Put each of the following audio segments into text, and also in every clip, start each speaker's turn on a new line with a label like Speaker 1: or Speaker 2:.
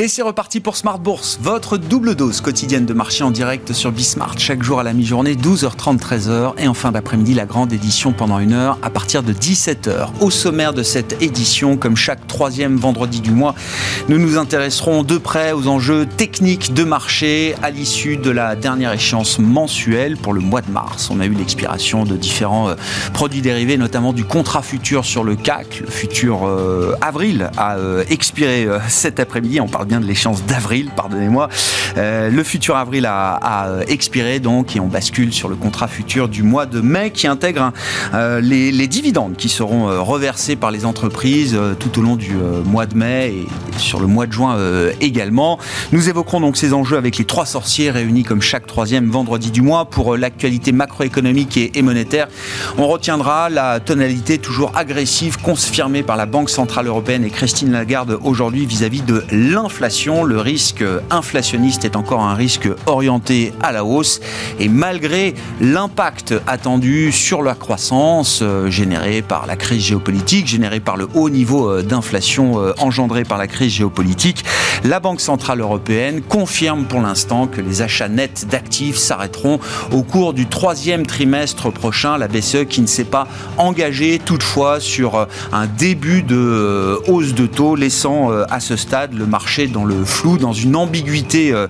Speaker 1: Et c'est reparti pour Smart Bourse, votre double dose quotidienne de marché en direct sur Bismart. Chaque jour à la mi-journée, 12h30, 13h. Et en fin d'après-midi, la grande édition pendant une heure à partir de 17h. Au sommaire de cette édition, comme chaque troisième vendredi du mois, nous nous intéresserons de près aux enjeux techniques de marché à l'issue de la dernière échéance mensuelle pour le mois de mars. On a eu l'expiration de différents euh, produits dérivés, notamment du contrat futur sur le CAC. Le futur euh, avril a euh, expiré cet après-midi. On parle bien de l'échéance d'avril, pardonnez-moi. Euh, le futur avril a, expiré donc et on bascule sur le contrat futur du mois de mai qui intègre euh, les, dividendes qui seront euh, reversés par les entreprises tout au long du mois de mai et sur le mois de juin également. Nous évoquerons donc ces enjeux avec les trois sorciers réunis comme chaque troisième vendredi du mois pour l'actualité macroéconomique et, monétaire. On retiendra la tonalité toujours agressive confirmée par la Banque Centrale Européenne et Christine Lagarde aujourd'hui vis-à-vis de l'inflation le risque inflationniste est encore un risque orienté à la hausse et malgré l'impact attendu sur la croissance euh, générée par la crise géopolitique, générée par le haut niveau euh, d'inflation euh, engendré par la crise géopolitique, la Banque Centrale Européenne confirme pour l'instant que les achats nets d'actifs s'arrêteront au cours du troisième trimestre prochain. La BCE qui ne s'est pas engagée toutefois sur un début de hausse de taux, laissant à ce stade le marché dans le flou, dans une ambiguïté euh,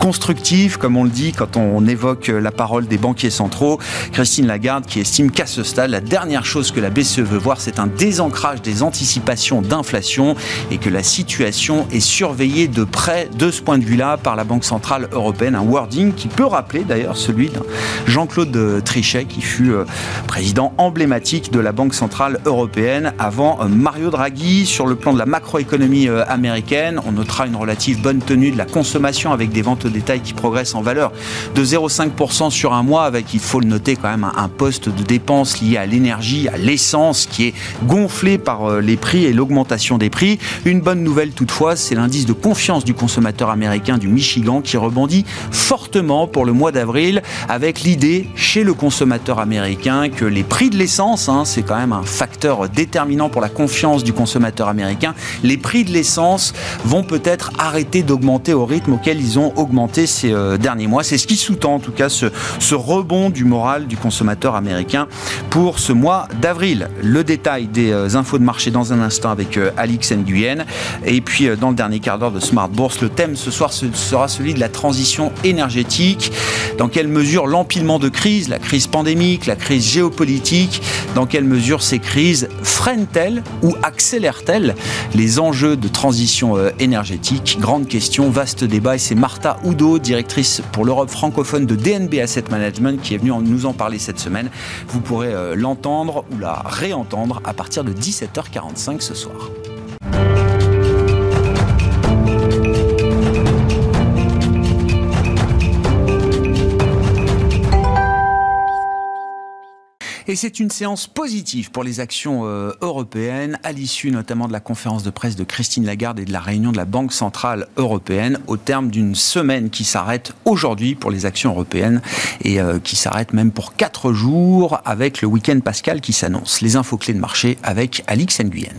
Speaker 1: constructive, comme on le dit quand on évoque euh, la parole des banquiers centraux. Christine Lagarde qui estime qu'à ce stade, la dernière chose que la BCE veut voir, c'est un désancrage des anticipations d'inflation et que la situation est surveillée de près de ce point de vue-là par la Banque Centrale Européenne. Un wording qui peut rappeler d'ailleurs celui d'un Jean-Claude Trichet qui fut euh, président emblématique de la Banque Centrale Européenne avant Mario Draghi. Sur le plan de la macroéconomie américaine, on notera une relative bonne tenue de la consommation avec des ventes au détail qui progressent en valeur de 0,5% sur un mois avec, il faut le noter quand même, un poste de dépenses lié à l'énergie, à l'essence qui est gonflé par euh, les prix et l'augmentation des prix. Une bonne nouvelle toutefois, c'est l'indice de confiance du consommateur américain du Michigan qui rebondit fortement pour le mois d'avril avec l'idée chez le consommateur américain que les prix de l'essence, hein, c'est quand même un facteur déterminant pour la confiance du consommateur américain, les prix de l'essence vont peut-être arrêter d'augmenter au rythme auquel ils ont augmenté ces euh, derniers mois. C'est ce qui sous-tend en tout cas ce, rebond du moral du consommateur américain pour ce mois d'avril. Le détail des euh, infos de marché dans un instant avec euh, Alix Nguyen. Et puis dans le dernier quart d'heure de Smart Bourse, le thème ce soir sera celui de la transition énergétique. Dans quelle mesure l'empilement de crises, la crise pandémique, la crise géopolitique, dans quelle mesure ces crises freinent-elles ou accélèrent-elles les enjeux de transition énergétique? Grande question, vaste débat. Et c'est Martha Oudot, directrice pour l'Europe francophone de DNB Asset Management, qui est venue nous en parler cette semaine. Vous pourrez euh, l'entendre ou la réentendre à partir de 17h45 ce soir. Et c'est une séance positive pour les actions euh, européennes, à l'issue notamment de la conférence de presse de Christine Lagarde et de la réunion de la Banque Centrale Européenne, au terme d'une semaine qui s'arrête aujourd'hui pour les actions européennes et euh, qui s'arrête même pour quatre jours avec le week-end pascal qui s'annonce. Les infos clés de marché avec Alix Nguyen.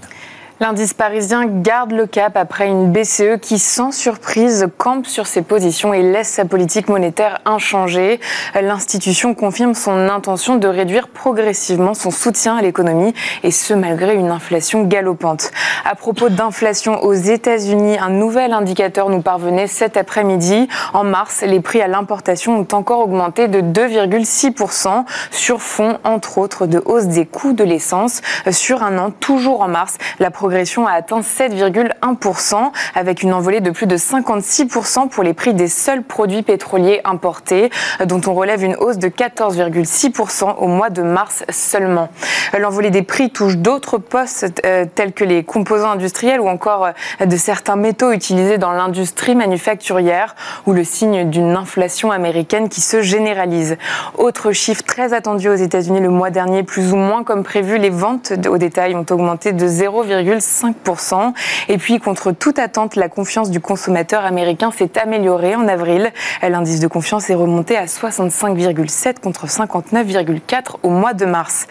Speaker 2: L'indice parisien garde le cap après une BCE qui, sans surprise, campe sur ses positions et laisse sa politique monétaire inchangée. L'institution confirme son intention de réduire progressivement son soutien à l'économie et ce malgré une inflation galopante. À propos d'inflation aux États-Unis, un nouvel indicateur nous parvenait cet après-midi. En mars, les prix à l'importation ont encore augmenté de 2,6% sur fond, entre autres, de hausse des coûts de l'essence. Sur un an, toujours en mars, la a atteint 7,1% avec une envolée de plus de 56% pour les prix des seuls produits pétroliers importés, dont on relève une hausse de 14,6% au mois de mars seulement. L'envolée des prix touche d'autres postes euh, tels que les composants industriels ou encore euh, de certains métaux utilisés dans l'industrie manufacturière ou le signe d'une inflation américaine qui se généralise. Autre chiffre très attendu aux États-Unis le mois dernier, plus ou moins comme prévu, les ventes au détail ont augmenté de 0,5 2,5%. Et puis, contre toute attente, la confiance du consommateur américain s'est améliorée en avril. L'indice de confiance est remonté à 65,7 contre 59,4 au mois de mars.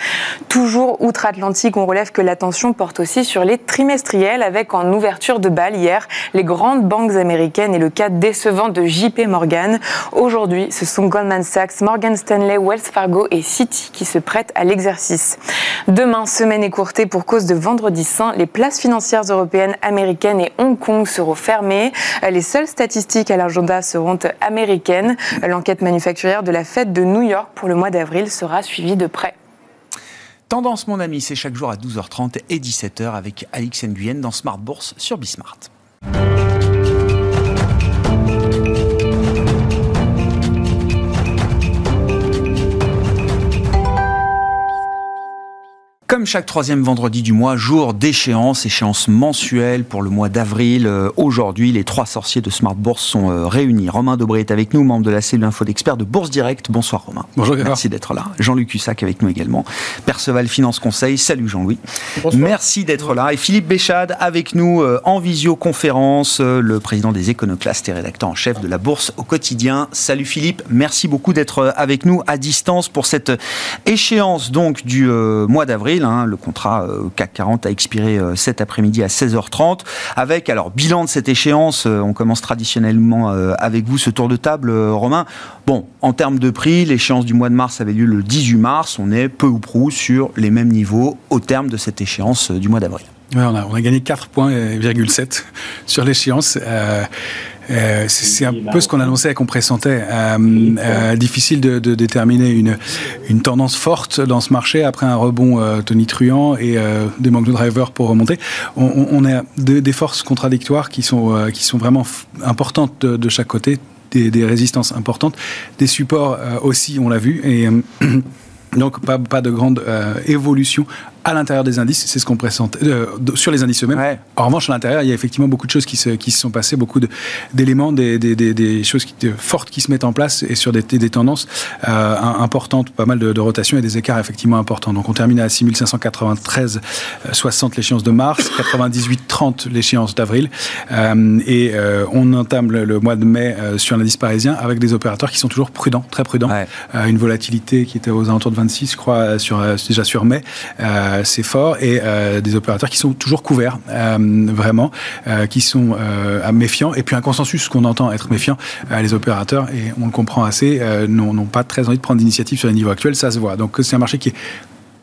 Speaker 2: Toujours outre-Atlantique, on relève que l'attention porte aussi sur les trimestriels avec en ouverture de balle hier les grandes banques américaines et le cas décevant de JP Morgan. Aujourd'hui, ce sont Goldman Sachs, Morgan Stanley, Wells Fargo et Citi qui se prêtent à l'exercice. Demain, semaine écourtée pour cause de vendredi saint, les places financières européennes, américaines et Hong Kong seront fermées. Les seules statistiques à l'agenda seront américaines. L'enquête manufacturière de la fête de New York pour le mois d'avril sera suivie de près.
Speaker 1: Tendance, mon ami, c'est chaque jour à 12h30 et 17h avec Alix Nguyen dans Smart Bourse sur Bismart. Comme chaque troisième vendredi du mois, jour d'échéance, échéance mensuelle pour le mois d'avril. Euh, aujourd'hui, les trois sorciers de Smart Bourse sont euh, réunis. Romain Dobré est avec nous, membre de la cellule info d'experts de Bourse Direct. Bonsoir Romain.
Speaker 3: Bonjour
Speaker 1: Merci d'être là. Jean-Luc Hussac avec nous également. Perceval Finance Conseil. Salut Jean-Louis. Merci d'être là. Et Philippe Béchade avec nous euh, en visioconférence, le président des éconoclastes et rédacteur en chef de la Bourse au quotidien. Salut Philippe. Merci beaucoup d'être avec nous à distance pour cette échéance donc du mois d'avril Hein, le contrat euh, CAC 40 a expiré euh, cet après-midi à 16h30. Avec, alors, bilan de cette échéance, euh, on commence traditionnellement avec vous ce tour de table, Romain. Bon, en termes de prix, l'échéance du mois de mars avait lieu le 18 mars. On est peu ou prou sur les mêmes niveaux au terme de cette échéance du mois d'avril.
Speaker 3: On, a, gagné 4 points, sur l'échéance. Euh, c'est un peu ce qu'on annonçait et qu'on pressentait. Euh, euh, difficile de, déterminer une, tendance forte dans ce marché après un rebond tonitruant et des manques de drivers pour remonter. On, a des forces contradictoires qui sont, vraiment importantes de, chaque côté, des, résistances importantes, des supports aussi, on l'a vu. Et, donc pas de grande évolution à l'intérieur des indices, c'est ce qu'on présente euh, sur les indices eux-mêmes. En revanche, à l'intérieur, il y a effectivement beaucoup de choses qui se, qui se sont passées, beaucoup d'éléments, des, des, des, des, choses qui, fortes qui se mettent en place et sur des, des tendances euh, importantes, pas mal de, de rotations et des écarts effectivement importants. Donc on termine à 6593 60 l'échéance de mars, 98 30 l'échéance d'avril euh, et euh, on entame le, mois de mai euh, sur l'indice parisien avec des opérateurs qui sont toujours prudents, très prudents. une volatilité qui était aux alentours de 26, je crois, sur, déjà sur mai. Euh, c'est fort, et euh, des opérateurs qui sont toujours couverts, euh, vraiment, qui sont méfiants, et puis un consensus qu'on entend être méfiant, les opérateurs, et on le comprend assez, n'ont pas très envie de prendre d'initiative sur les niveaux actuels, ça se voit. Donc c'est un marché qui est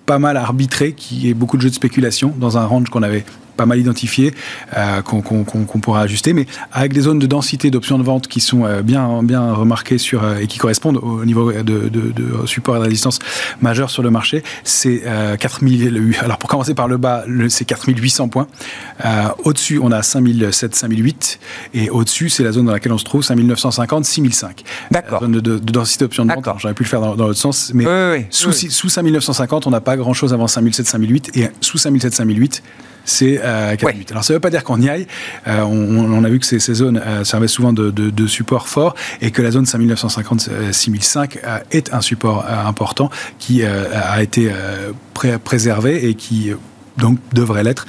Speaker 3: pas mal arbitré, qui est beaucoup de jeux de spéculation dans un range qu'on avait pas mal identifié, euh, qu'on pourra ajuster, mais avec des zones de densité d'options de vente qui sont euh, bien, bien remarquées sur, euh, et qui correspondent au niveau de, de, de support et de résistance majeur sur le marché, c'est 4000, alors pour commencer par le bas, c'est 4800 points. au-dessus, on a 5007, 5008, et au-dessus, c'est la zone dans laquelle on se trouve, 5950, 6005.
Speaker 1: D'accord.
Speaker 3: Zone de, densité d'options de vente, j'aurais pu le faire dans, l'autre sens, mais sous, sous 5950, on n'a pas grand-chose avant 5007, 5008, et sous 5007, 5008, c'est euh, 4 Alors ça ne veut pas dire qu'on y aille. Euh, on, a vu que ces, zones euh, servaient souvent de, support fort et que la zone 5950-6005 euh, est un support important qui a été préservé et qui donc devrait l'être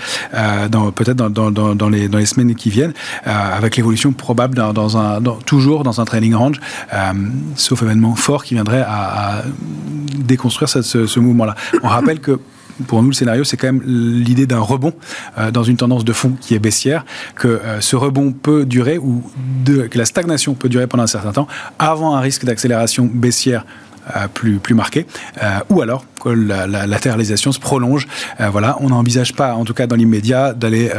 Speaker 3: peut-être dans, les, semaines qui viennent, avec l'évolution probable dans, un, toujours dans un training range, sauf événement fort qui viendrait à, déconstruire ce, ce mouvement-là. On rappelle que pour nous, le scénario, c'est quand même l'idée d'un rebond euh, dans une tendance de fond qui est baissière, que euh, ce rebond peut durer ou que la stagnation peut durer pendant un certain temps avant un risque d'accélération baissière euh, plus, plus marqué, ou alors que la, latéralisation se prolonge. voilà, on n'envisage pas, en tout cas dans l'immédiat, d'aller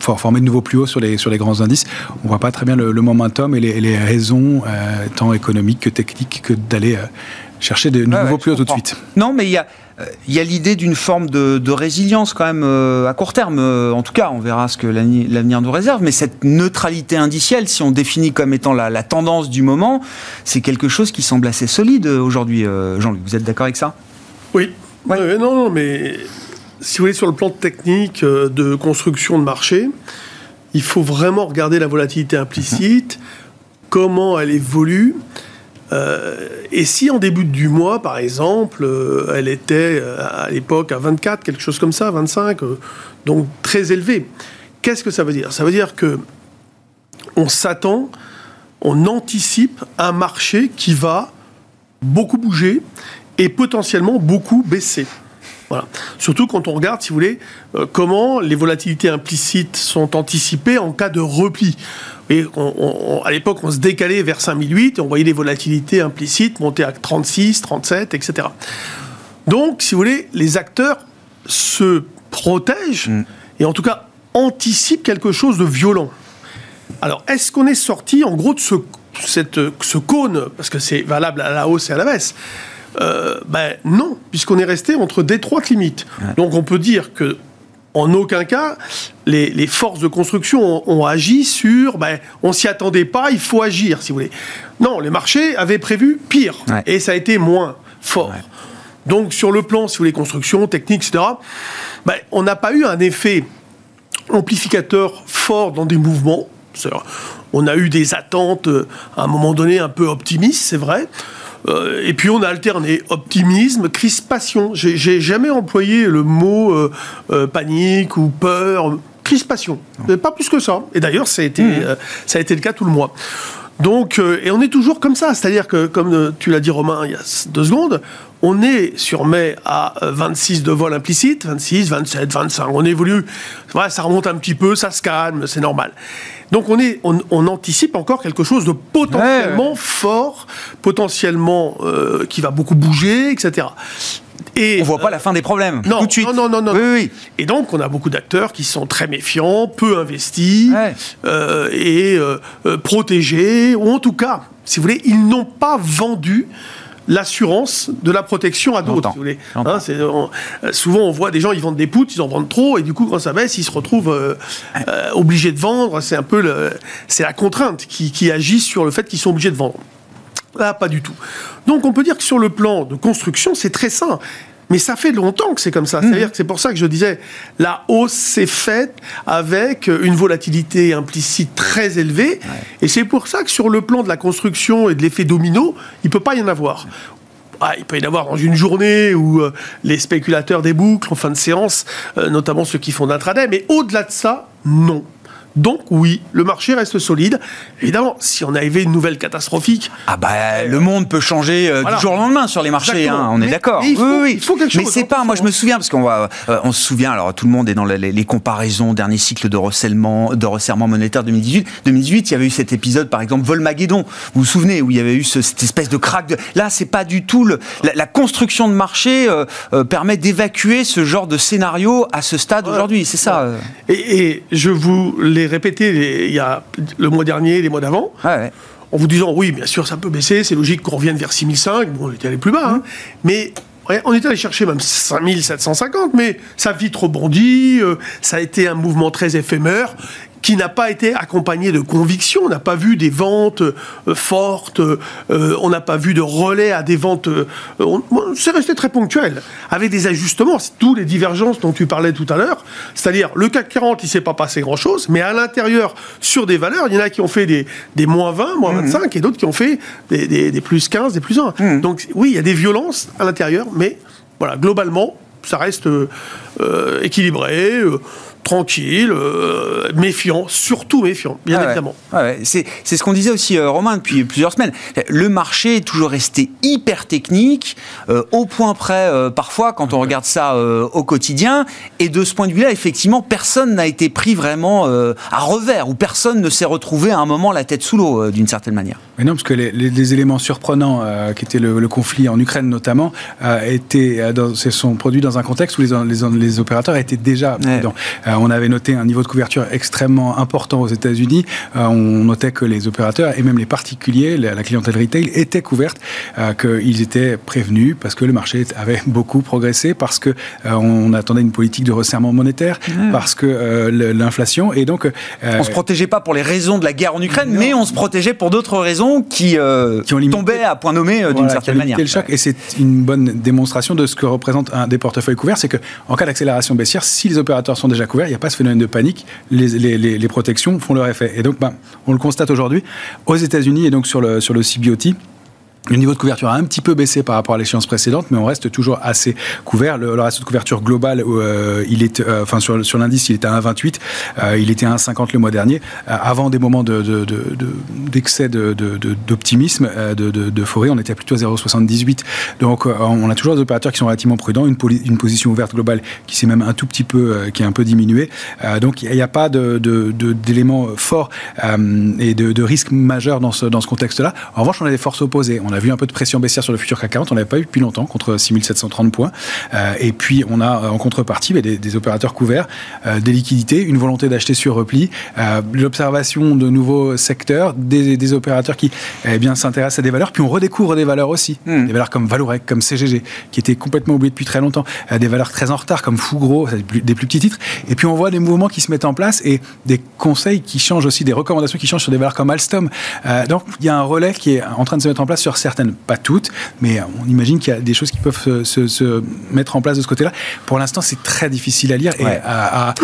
Speaker 3: former de nouveaux plus hauts sur les, sur les grands indices. On ne voit pas très bien le, momentum et les, les raisons, tant économiques que techniques, que d'aller chercher de, nouveaux plus hauts tout de suite.
Speaker 1: Non, mais il y a il y a l'idée d'une forme de, résilience quand même euh, à court terme. Euh, en tout cas, on verra ce que l'avenir nous réserve. Mais cette neutralité indicielle, si on définit comme étant la, tendance du moment, c'est quelque chose qui semble assez solide euh, aujourd'hui. Jean-Luc, vous êtes d'accord avec ça?
Speaker 4: Oui. non, non, mais si vous voulez, sur le plan technique de construction de marché, il faut vraiment regarder la volatilité implicite, comment elle évolue. Et si en début du mois, par exemple, elle était à l'époque à 24, quelque chose comme ça, 25, donc très élevée, qu'est-ce que ça veut dire? Ça veut dire que on s'attend, on anticipe un marché qui va beaucoup bouger et potentiellement beaucoup baisser. Voilà. Surtout quand on regarde, si vous voulez, euh, comment les volatilités implicites sont anticipées en cas de repli. Et à l'époque, on se décalait vers 5008 et on voyait les volatilités implicites monter à 36, 37, etc. Donc, si vous voulez, les acteurs se protègent mm. et en tout cas anticipent quelque chose de violent. Alors, est-ce qu'on est sorti en gros de ce, cette, ce cône, parce que c'est valable à la hausse et à la baisse? Euh, ben non, puisqu'on est resté entre d'étroites limites. Donc on peut dire que en aucun cas, les, forces de construction ont, agi sur ben, on s'y attendait pas, il faut agir, si vous voulez. Non, les marchés avaient prévu pire, et ça a été moins fort. Donc sur le plan, si vous voulez, construction, technique, etc., ben, on n'a pas eu un effet amplificateur fort dans des mouvements. On a eu des attentes euh, à un moment donné un peu optimistes, c'est vrai. Euh, et puis on a alterné optimisme, crispation. J'ai jamais employé le mot euh, euh, panique ou peur. Crispation. Pas plus que ça. Et d'ailleurs, ça, a été, mmh. ça a été le cas tout le mois. Donc, et on est toujours comme ça. C'est-à-dire que, comme tu l'as dit Romain il y a deux secondes, on est sur mai à 26 de vol implicite, 26, 27, 25. On évolue. Voilà, ça remonte un petit peu, ça se calme, c'est normal. Donc on, est, on, anticipe encore quelque chose de potentiellement fort, potentiellement euh, qui va beaucoup bouger, etc.
Speaker 1: Et, on voit pas la fin des problèmes
Speaker 4: non,
Speaker 1: tout de suite.
Speaker 4: Non, non, non, non. Oui, Et donc, on a beaucoup d'acteurs qui sont très méfiants, peu investis euh, et euh, protégés, ou en tout cas, si vous voulez, ils n'ont pas vendu l'assurance de la protection à d'autres. Hein, euh, souvent, on voit des gens, ils vendent des poutres, ils en vendent trop, et du coup, quand ça baisse, ils se retrouvent euh, euh, obligés de vendre. C'est un peu c'est la contrainte qui, qui agit sur le fait qu'ils sont obligés de vendre. Là, pas du tout. Donc, on peut dire que sur le plan de construction, c'est très sain. Mais ça fait longtemps que c'est comme ça. C'est-à-dire mhm. que c'est pour ça que je disais, la hausse s'est faite avec une volatilité implicite très élevée. Et c'est pour ça que sur le plan de la construction et de l'effet domino, il ne peut pas y en avoir. Ah, il peut y en avoir dans une journée où euh, les spéculateurs débouclent en fin de séance, euh, notamment ceux qui font d'intraday, mais au-delà de ça, non. Donc oui, le marché reste solide. Évidemment, si on arrivait une nouvelle catastrophique...
Speaker 1: Ah bah le monde peut changer euh, du jour au lendemain sur les marchés, hein, on est d'accord.
Speaker 4: Oui, oui, il faut quelque chose.
Speaker 1: Mais c'est pas, moi je me souviens, parce qu'on va, euh, on se souvient, alors tout le monde est dans les, comparaisons, dernier cycle de resserrement, de resserrement monétaire 2018. 2018, il y avait eu cet épisode, par exemple, Volmageddon, vous vous souvenez, où il y avait eu cette espèce de crack. De... Là, c'est pas du tout... Le, la, construction de marché euh, permet d'évacuer ce genre de scénario à ce stade aujourd'hui, c'est ça.
Speaker 4: Et, et je vous l'ai répété il y a le mois dernier, les mois d'avant. En vous disant, oui, bien sûr, ça peut baisser, c'est logique qu'on revienne vers 6005. Bon, on était allé plus bas, hein. mais on est allé chercher même 5750, mais ça a vite rebondi, euh, ça a été un mouvement très éphémère, qui n'a pas été accompagné de conviction. On n'a pas vu des ventes euh, fortes, euh, on n'a pas vu de relais à des ventes. Euh, c'est resté très ponctuel, avec des ajustements, tous les divergences dont tu parlais tout à l'heure. C'est-à-dire, le CAC 40, il ne s'est pas passé grand-chose, mais à l'intérieur, sur des valeurs, il y en a qui ont fait des, des moins 20, moins 25, mmh. et d'autres qui ont fait des, des, plus 15, des plus 1. Mmh. Donc oui, il y a des violences à l'intérieur, mais voilà, globalement, ça reste équilibré tranquille, euh, méfiant, surtout méfiant, bien ah évidemment.
Speaker 1: Ah c'est ce qu'on disait aussi, euh, Romain, depuis plusieurs semaines. Le marché est toujours resté hyper technique, euh, au point près, parfois, quand on regarde ça au quotidien. Et de ce point de vue-là, effectivement, personne n'a été pris vraiment à revers, ou personne ne s'est retrouvé à un moment la tête sous l'eau, d'une certaine manière.
Speaker 3: Mais non, parce que les, éléments surprenants, qui étaient le, conflit en Ukraine notamment, étaient, dans, se sont produits dans un contexte où les, les, opérateurs étaient déjà dedans on avait noté un niveau de couverture extrêmement important aux États-Unis. Euh, on notait que les opérateurs et même les particuliers, la, clientèle retail, étaient couvertes, euh, qu'ils étaient prévenus parce que le marché avait beaucoup progressé, parce que euh, on attendait une politique de resserrement monétaire, parce que l'inflation. Et donc
Speaker 1: on se protégeait pas pour les raisons de la guerre en Ukraine, mais on se protégeait pour d'autres raisons qui, qui ont tombaient à point nommé d'une certaine manière.
Speaker 3: Le choc. Et c'est une bonne démonstration de ce que représente un des portefeuilles couverts, c'est que en cas d'accélération baissière, si les opérateurs sont déjà couverts, il n'y a pas ce phénomène de panique, les, protections font leur effet. Et donc, ben, on le constate aujourd'hui aux États-Unis et donc sur le, sur le CBOT. Le niveau de couverture a un petit peu baissé par rapport à l'échéance précédente, mais on reste toujours assez couvert. Le, le ratio de couverture global, euh, il est, euh, enfin sur, l'indice, il était à 1,28. Euh, il était à 1,50 le mois dernier, euh, avant des moments d'excès de, d'optimisme, de, de, de, forêt. On était plutôt à 0,78. Donc, on a toujours des opérateurs qui sont relativement prudents. Une, une position ouverte globale qui s'est même un tout petit peu, qui est un peu diminuée. donc, il n'y a pas d'éléments forts et de, risques majeurs dans ce, dans ce contexte-là. En revanche, on a des forces opposées. Vu un peu de pression baissière sur le futur CAC 40, on l'avait pas eu depuis longtemps, contre 6730 points. Euh, et puis, on a euh, en contrepartie bah, des, des, opérateurs couverts, euh, des liquidités, une volonté d'acheter sur repli, l'observation de nouveaux secteurs, des, des opérateurs qui eh bien s'intéressent à des valeurs, puis on redécouvre des valeurs aussi, hmm. des valeurs comme Valorec, comme CGG, qui étaient complètement oubliées depuis très longtemps, des valeurs très en retard comme Fougro, des plus petits titres. Et puis on voit des mouvements qui se mettent en place et des conseils qui changent aussi, des recommandations qui changent sur des valeurs comme Alstom. donc il y a un relais qui est en train de se mettre en place sur certaines, pas toutes, mais on imagine qu'il y a des choses qui peuvent se, mettre en place de ce côté-là. Pour l'instant, c'est très difficile à lire et à,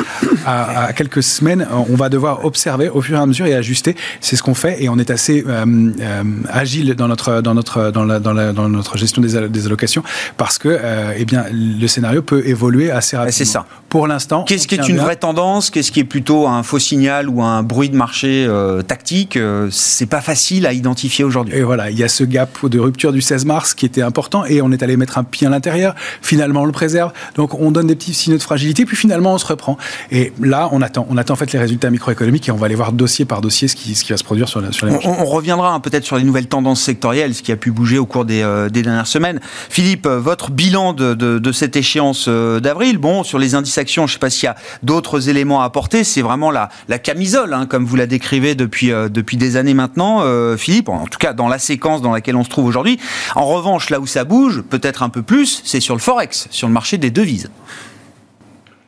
Speaker 3: quelques semaines, on va devoir observer au fur et à mesure et ajuster. C'est ce qu'on fait et on est assez euh, euh, agile dans notre, dans, notre, dans, la, dans, notre gestion des, des, allocations parce que euh, eh bien, le scénario peut évoluer assez rapidement.
Speaker 1: C'est ça.
Speaker 3: Pour l'instant.
Speaker 1: Qu'est-ce qui est une vraie tendance? Qu'est-ce qui est plutôt un faux signal ou un bruit de marché tactique? C'est pas facile à identifier aujourd'hui.
Speaker 3: Et voilà, il y a ce gap de rupture du 16 mars qui était important et on est allé mettre un pied à l'intérieur. Finalement, on le préserve. Donc, on donne des petits signaux de fragilité, puis finalement, on se reprend. Et là, on attend. On attend en fait les résultats microéconomiques et on va aller voir dossier par dossier ce qui, ce qui va se produire sur, sur les marchés.
Speaker 1: On, reviendra hein, peut-être sur les nouvelles tendances sectorielles, ce qui a pu bouger au cours des, euh, des dernières semaines. Philippe, euh, votre bilan de, de, de cette échéance euh, d'avril, bon, sur les indices actions, je ne sais pas s'il y a d'autres éléments à apporter. C'est vraiment la, la camisole, hein, comme vous la décrivez depuis, depuis des années maintenant, Philippe. En tout cas, dans la séquence dans laquelle on se trouve aujourd'hui. En revanche, là où ça bouge, peut-être un peu plus, c'est sur le Forex, sur le marché des devises.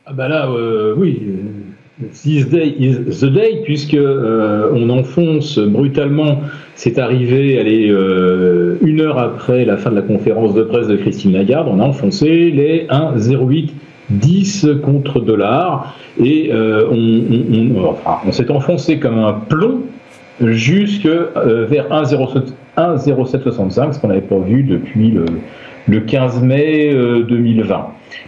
Speaker 5: Ah bah là, euh, oui, this day is the day, puisque euh, on enfonce brutalement, c'est arrivé, euh, une heure après la fin de la conférence de presse de Christine Lagarde, on a enfoncé les 1,08 10 contre dollars et on, s'est enfoncé comme un plomb jusque vers 1,0765, ce qu'on n'avait pas vu depuis le, le 15 mai 2020. Euh,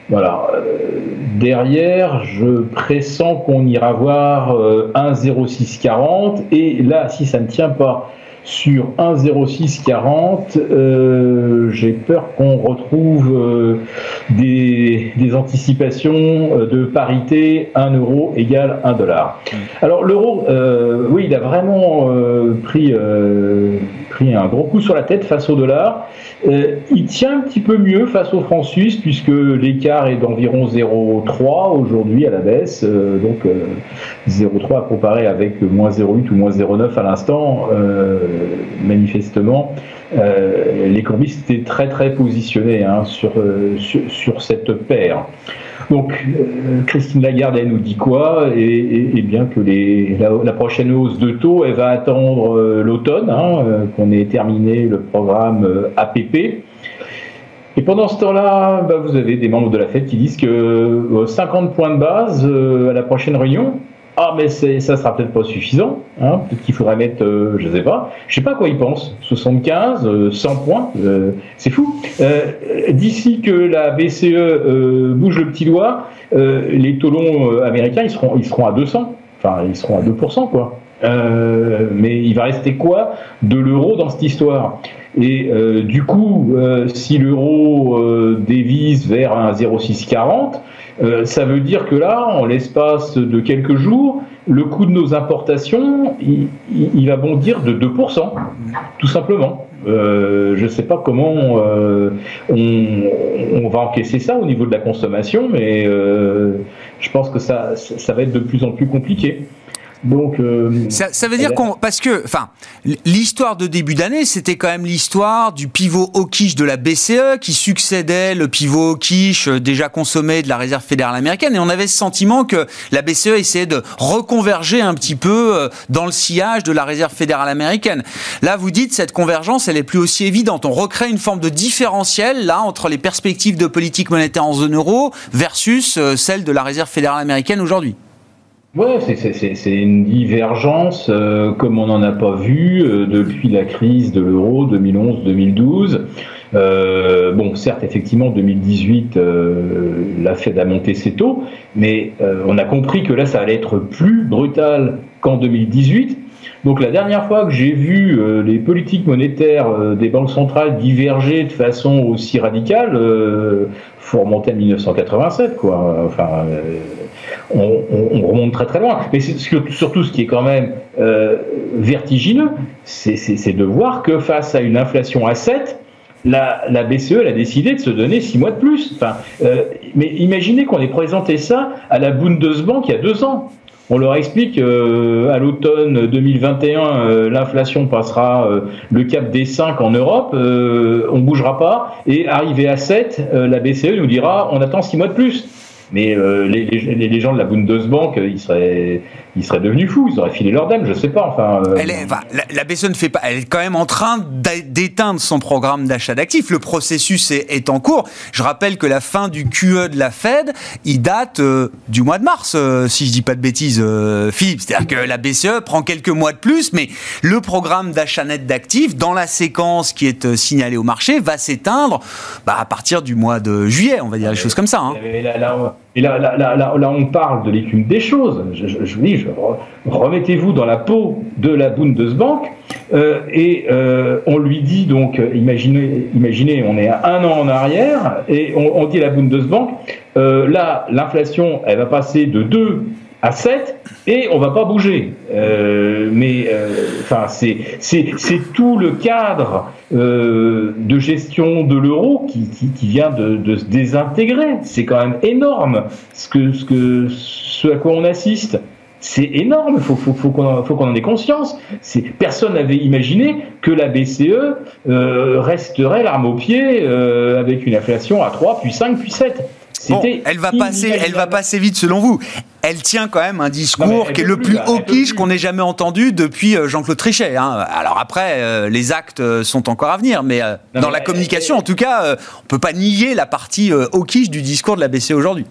Speaker 5: voilà. Euh, derrière, je pressens qu'on ira voir 1,0640 euh, et là, si ça ne tient pas sur 1,0640, euh, j'ai peur qu'on retrouve euh, des, anticipations de parité 1 euro égale 1 dollar. Alors l'euro, oui, il a vraiment pris, pris un gros coup sur la tête face au dollar. il tient un petit peu mieux face au franc suisse puisque l'écart est d'environ 0,3 aujourd'hui à la baisse, donc 0,3 à comparer avec moins 0,8 ou moins 0,9 à l'instant manifestement, euh, les courbistes étaient très très positionnés hein, euh, sur, cette paire. Donc, euh, Christine Lagarde, elle nous dit quoi et, bien que la, prochaine hausse de taux, elle va attendre l'automne, hein, qu'on ait terminé le programme APP. Et pendant ce temps-là, bah, vous avez des membres de la Fed qui disent que 50 points de base à la prochaine réunion, ah, mais ça sera peut-être pas suffisant. Hein. Peut-être qu'il faudrait mettre, euh, je sais pas, je sais pas quoi ils pensent. 75, 100 euh, points, euh, c'est fou. D'ici que la BCE bouge le petit doigt, les taux longs américains, ils seront, ils seront à 200. Enfin, ils seront à 2%, quoi. mais il va rester quoi de l'euro dans cette histoire? Et du coup, si l'euro dévise vers un 0,640, euh, ça veut dire que là, en l'espace de quelques jours, le coût de nos importations, il, va bondir de 2%, tout simplement. Euh, je ne sais pas comment euh, on, va encaisser ça au niveau de la consommation, mais je pense que ça, ça va être de plus en plus compliqué.
Speaker 1: Donc, euh, ça, veut dire qu'on, parce que, enfin, l'histoire de début d'année, c'était quand même l'histoire du pivot au quiche de la BCE qui succédait le pivot au quiche euh, déjà consommé de la Réserve fédérale américaine, et on avait ce sentiment que la BCE essayait de reconverger un petit peu euh, dans le sillage de la Réserve fédérale américaine. Là, vous dites cette convergence, elle est plus aussi évidente. On recrée une forme de différentiel là entre les perspectives de politique monétaire en zone euro versus celle de la Réserve fédérale américaine aujourd'hui.
Speaker 5: Ouais, c'est une divergence comme on n'en a pas vu depuis la crise de l'euro 2011-2012. Euh, bon, certes, effectivement, 2018, euh, la Fed a monté ses taux, mais euh, on a compris que là, ça allait être plus brutal qu'en 2018. Donc la dernière fois que j'ai vu les politiques monétaires des banques centrales diverger de façon aussi radicale, faut remonter à 1987, quoi. Enfin, on, on, remonte très très loin. Mais surtout, ce qui est quand même vertigineux, c'est de voir que face à une inflation à 7, la, BCE a décidé de se donner six mois de plus. Euh, mais imaginez qu'on ait présenté ça à la Bundesbank il y a deux ans. On leur explique euh, à l'automne 2021, euh, l'inflation passera euh, le cap des 5 en Europe, on bougera pas, et arrivé à 7, la BCE nous dira on attend six mois de plus. Mais les, les, les, gens de la Bundesbank, ils seraient, ils seraient devenus fous, ils auraient filé leur dame, je sais pas. Enfin,
Speaker 1: euh, elle est, la, la, BCE ne fait pas, elle est quand même en train d'éteindre son programme d'achat d'actifs. Le processus est, est, en cours. Je rappelle que la fin du QE de la Fed, il date euh, du mois de mars, euh, si je dis pas de bêtises, Philippe. C'est-à-dire que la BCE prend quelques mois de plus, mais le programme d'achat net d'actifs, dans la séquence qui est signalée au marché, va s'éteindre bah, à partir du mois de juillet, on va dire les choses comme ça. Hein.
Speaker 5: Et là, on parle de l'écume des choses. Je, je dis, remettez-vous dans la peau de la Bundesbank euh, et euh, on lui dit donc, imaginez, imaginez, on est à un an en arrière et on, dit à la Bundesbank, euh, là, l'inflation, elle va passer de 2 à 7 et on va pas bouger. Euh, mais euh, enfin, c'est tout le cadre euh, de gestion de l'euro qui, qui, vient de, se désintégrer. C'est quand même énorme ce que ce que ce à quoi on assiste. C'est énorme, faut, faut, faut qu'on en ait conscience. Personne n'avait imaginé que la BCE resterait l'arme au pied avec une inflation à 3, puis 5, puis 7
Speaker 1: elle va passer, elle va passer vite selon vous. Elle tient quand même un discours qui est le plus, hawkish qu'on ait jamais entendu depuis euh, Jean-Claude Trichet. Hein. Alors après, euh, les actes euh, sont encore à venir, mais dans la communication, en tout cas, on peut pas nier la partie hawkish du discours de la BCE aujourd'hui.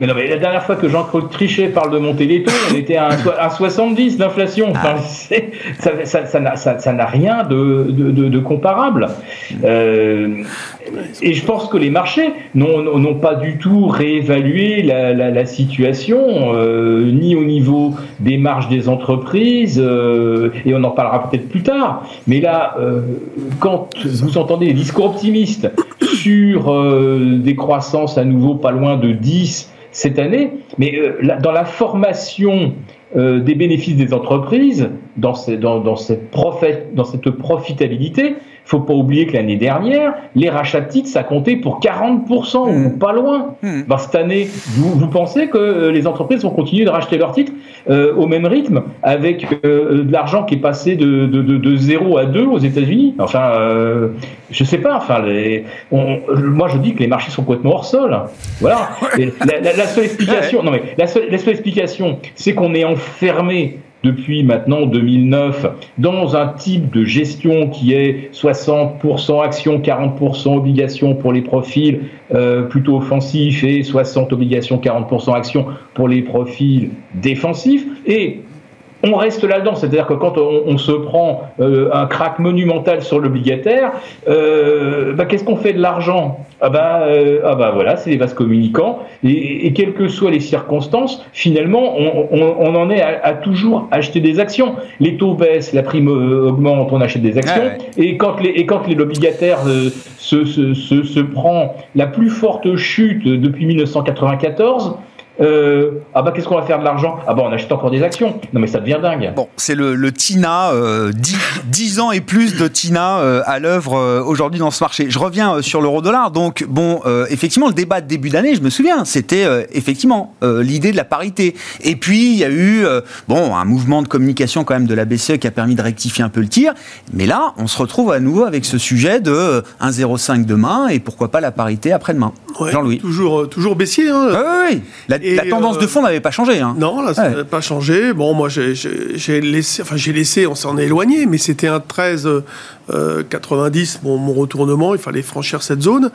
Speaker 5: Mais non, mais la dernière fois que Jean-Claude Trichet parle de monter les taux, on était à, 70 d'inflation. Ah. ça n'a rien de, comparable. Euh, et je pense que les marchés n'ont pas du tout réévalué la, situation, euh, ni au niveau des marges des entreprises, euh, et on en parlera peut-être plus tard. Mais là, quand vous entendez des discours optimistes sur des croissances à nouveau pas loin de 10, cette année, mais euh, dans la formation euh, des bénéfices des entreprises, dans, cette, dans cette profitabilité, faut pas oublier que l'année dernière, les rachats de titres, ça comptait pour 40% ou hmm. pas loin. Bah, cette année, vous, vous, pensez que euh, les entreprises vont continuer de racheter leurs titres euh, au même rythme avec euh, de l'argent qui est passé de, de, de, de, 0 à 2 aux États-Unis? Enfin, euh, je sais pas. Enfin, les, on, moi, je dis que les marchés sont complètement hors sol. Voilà. la, la, la, seule explication, non mais la seule, la seule explication, c'est qu'on est enfermé depuis maintenant 2009 dans un type de gestion qui est 60% actions, 40% obligations pour les profils euh, plutôt offensifs et 60 obligations, 40% actions pour les profils défensifs. Et on reste là-dedans. C'est-à-dire que quand on, se prend euh, un crack monumental sur l'obligataire, euh, bah, qu'est-ce qu'on fait de l'argent? Ah bah, euh, ah bah voilà, c'est les vases communicants. Et, et, quelles que soient les circonstances, finalement, on, on, on en est à, à, toujours acheter des actions. Les taux baissent, la prime augmente, on achète des actions. Et quand les, et quand l'obligataire se, se, se, se prend la plus forte chute depuis 1994, euh, ah bah qu'est-ce qu'on va faire de l'argent? Ah bah on achète encore des actions. Non mais ça devient dingue.
Speaker 1: Bon, c'est le, le, TINA, euh, 10, ans et plus de TINA euh, à l'œuvre euh, aujourd'hui dans ce marché. Je reviens euh, sur l'euro-dollar. Donc bon, effectivement, le débat de début d'année, je me souviens, c'était effectivement l'idée de la parité. Et puis il y a eu bon un mouvement de communication quand même de la BCE qui a permis de rectifier un peu le tir. Mais là, on se retrouve à nouveau avec ce sujet de 1,05 demain et pourquoi pas la parité après-demain.
Speaker 4: Jean-Louis. Toujours, toujours baissier. Hein.
Speaker 1: Oui, oui, oui la tendance de fond n'avait pas changé. Hein.
Speaker 4: Non, là, ça n'avait pas changé. Bon, moi, j'ai laissé, enfin, j'ai laissé, on s'en est éloigné, mais c'était un 13 euh, 90, mon, mon, retournement, il fallait franchir cette zone.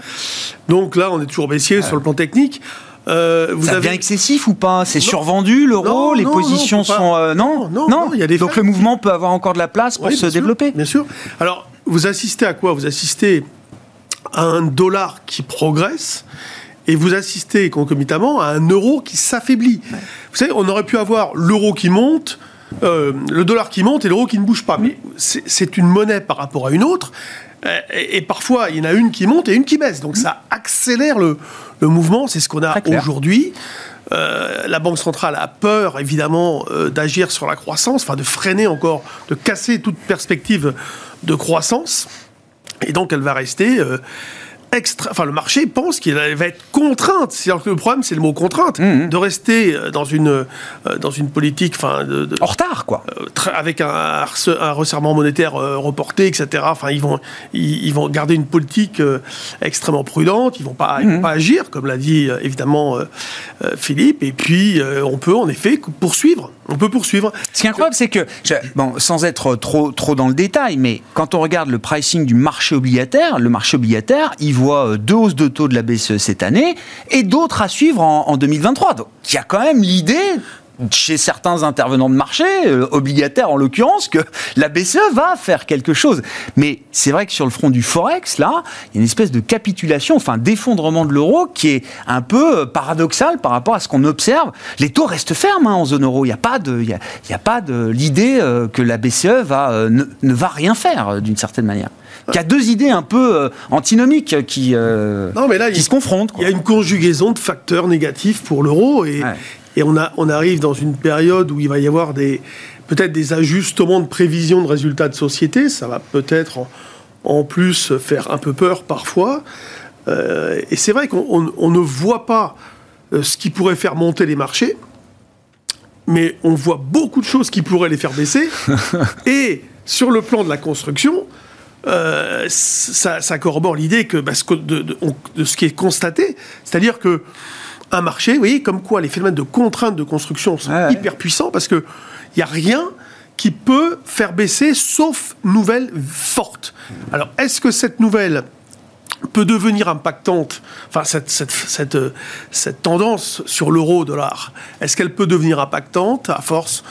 Speaker 4: Donc là, on est toujours baissier sur le plan technique.
Speaker 1: Euh, vous ça devient excessif ou pas? C'est survendu l'euro Les positions sont euh, non, non, non, Il y a des Donc le mouvement peut avoir encore de la place pour se développer?
Speaker 4: bien sûr. Alors vous assistez à quoi? Vous assistez à un dollar qui progresse et vous assistez concomitamment à un euro qui s'affaiblit. Vous savez, on aurait pu avoir l'euro qui monte, euh, le dollar qui monte et l'euro qui ne bouge pas. Mais c'est une monnaie par rapport à une autre. Et, parfois, il y en a une qui monte et une qui baisse. Donc ça accélère le, mouvement. C'est ce qu'on a aujourd'hui. Euh, la Banque centrale a peur, évidemment, euh, d'agir sur la croissance, enfin de freiner encore, de casser toute perspective de croissance. Et donc, elle va rester enfin le marché pense qu'il va être contrainte. C'est-à-dire que le problème, c'est le mot contrainte, mmh. de rester euh, dans une euh, dans une politique, enfin de,
Speaker 1: en retard quoi,
Speaker 4: euh, avec un, un, resserrement monétaire reporté, etc. Enfin ils vont ils, vont garder une politique extrêmement prudente. Ils vont pas vont mmh. pas agir, comme l'a dit évidemment Philippe. Et puis on peut en effet poursuivre. On peut poursuivre.
Speaker 1: Ce qui est incroyable, c'est que, bon, sans être trop, trop dans le détail, mais quand on regarde le pricing du marché obligataire, le marché obligataire, il voit euh, deux hausses de taux de la BCE cette année et d'autres à suivre en, en 2023. Donc, il y a quand même l'idée chez certains intervenants de marché, euh, obligataires en l'occurrence, que la BCE va faire quelque chose. Mais c'est vrai que sur le front du Forex, là, il y a une espèce de capitulation, enfin d'effondrement de l'euro qui est un peu euh, paradoxal par rapport à ce qu'on observe. Les taux restent fermes hein, en zone euro. Il n'y a pas de, y a, de l'idée euh, que la BCE va, ne, va rien faire d'une certaine manière. Il y a deux idées un peu antinomiques qui, non, mais là, qui se confrontent.
Speaker 4: Il y a une conjugaison de facteurs négatifs pour l'euro et, et on, a, on arrive dans une période où il va y avoir des, peut-être des ajustements de prévision de résultats de société. Ça va peut-être en, plus faire un peu peur parfois. Euh, et c'est vrai qu'on ne voit pas euh, ce qui pourrait faire monter les marchés, mais on voit beaucoup de choses qui pourraient les faire baisser. et sur le plan de la construction, euh, ça, corrobore l'idée que, bah, de, de, ce qui est constaté, c'est-à-dire que un marché, oui, comme quoi les phénomènes de contraintes de construction sont hyper puissants parce qu'il n'y a rien qui peut faire baisser sauf nouvelle forte. Alors, est-ce que cette nouvelle peut devenir impactante, enfin cette, cette, cette, cette tendance sur l'euro-dollar, est-ce qu'elle peut devenir impactante à force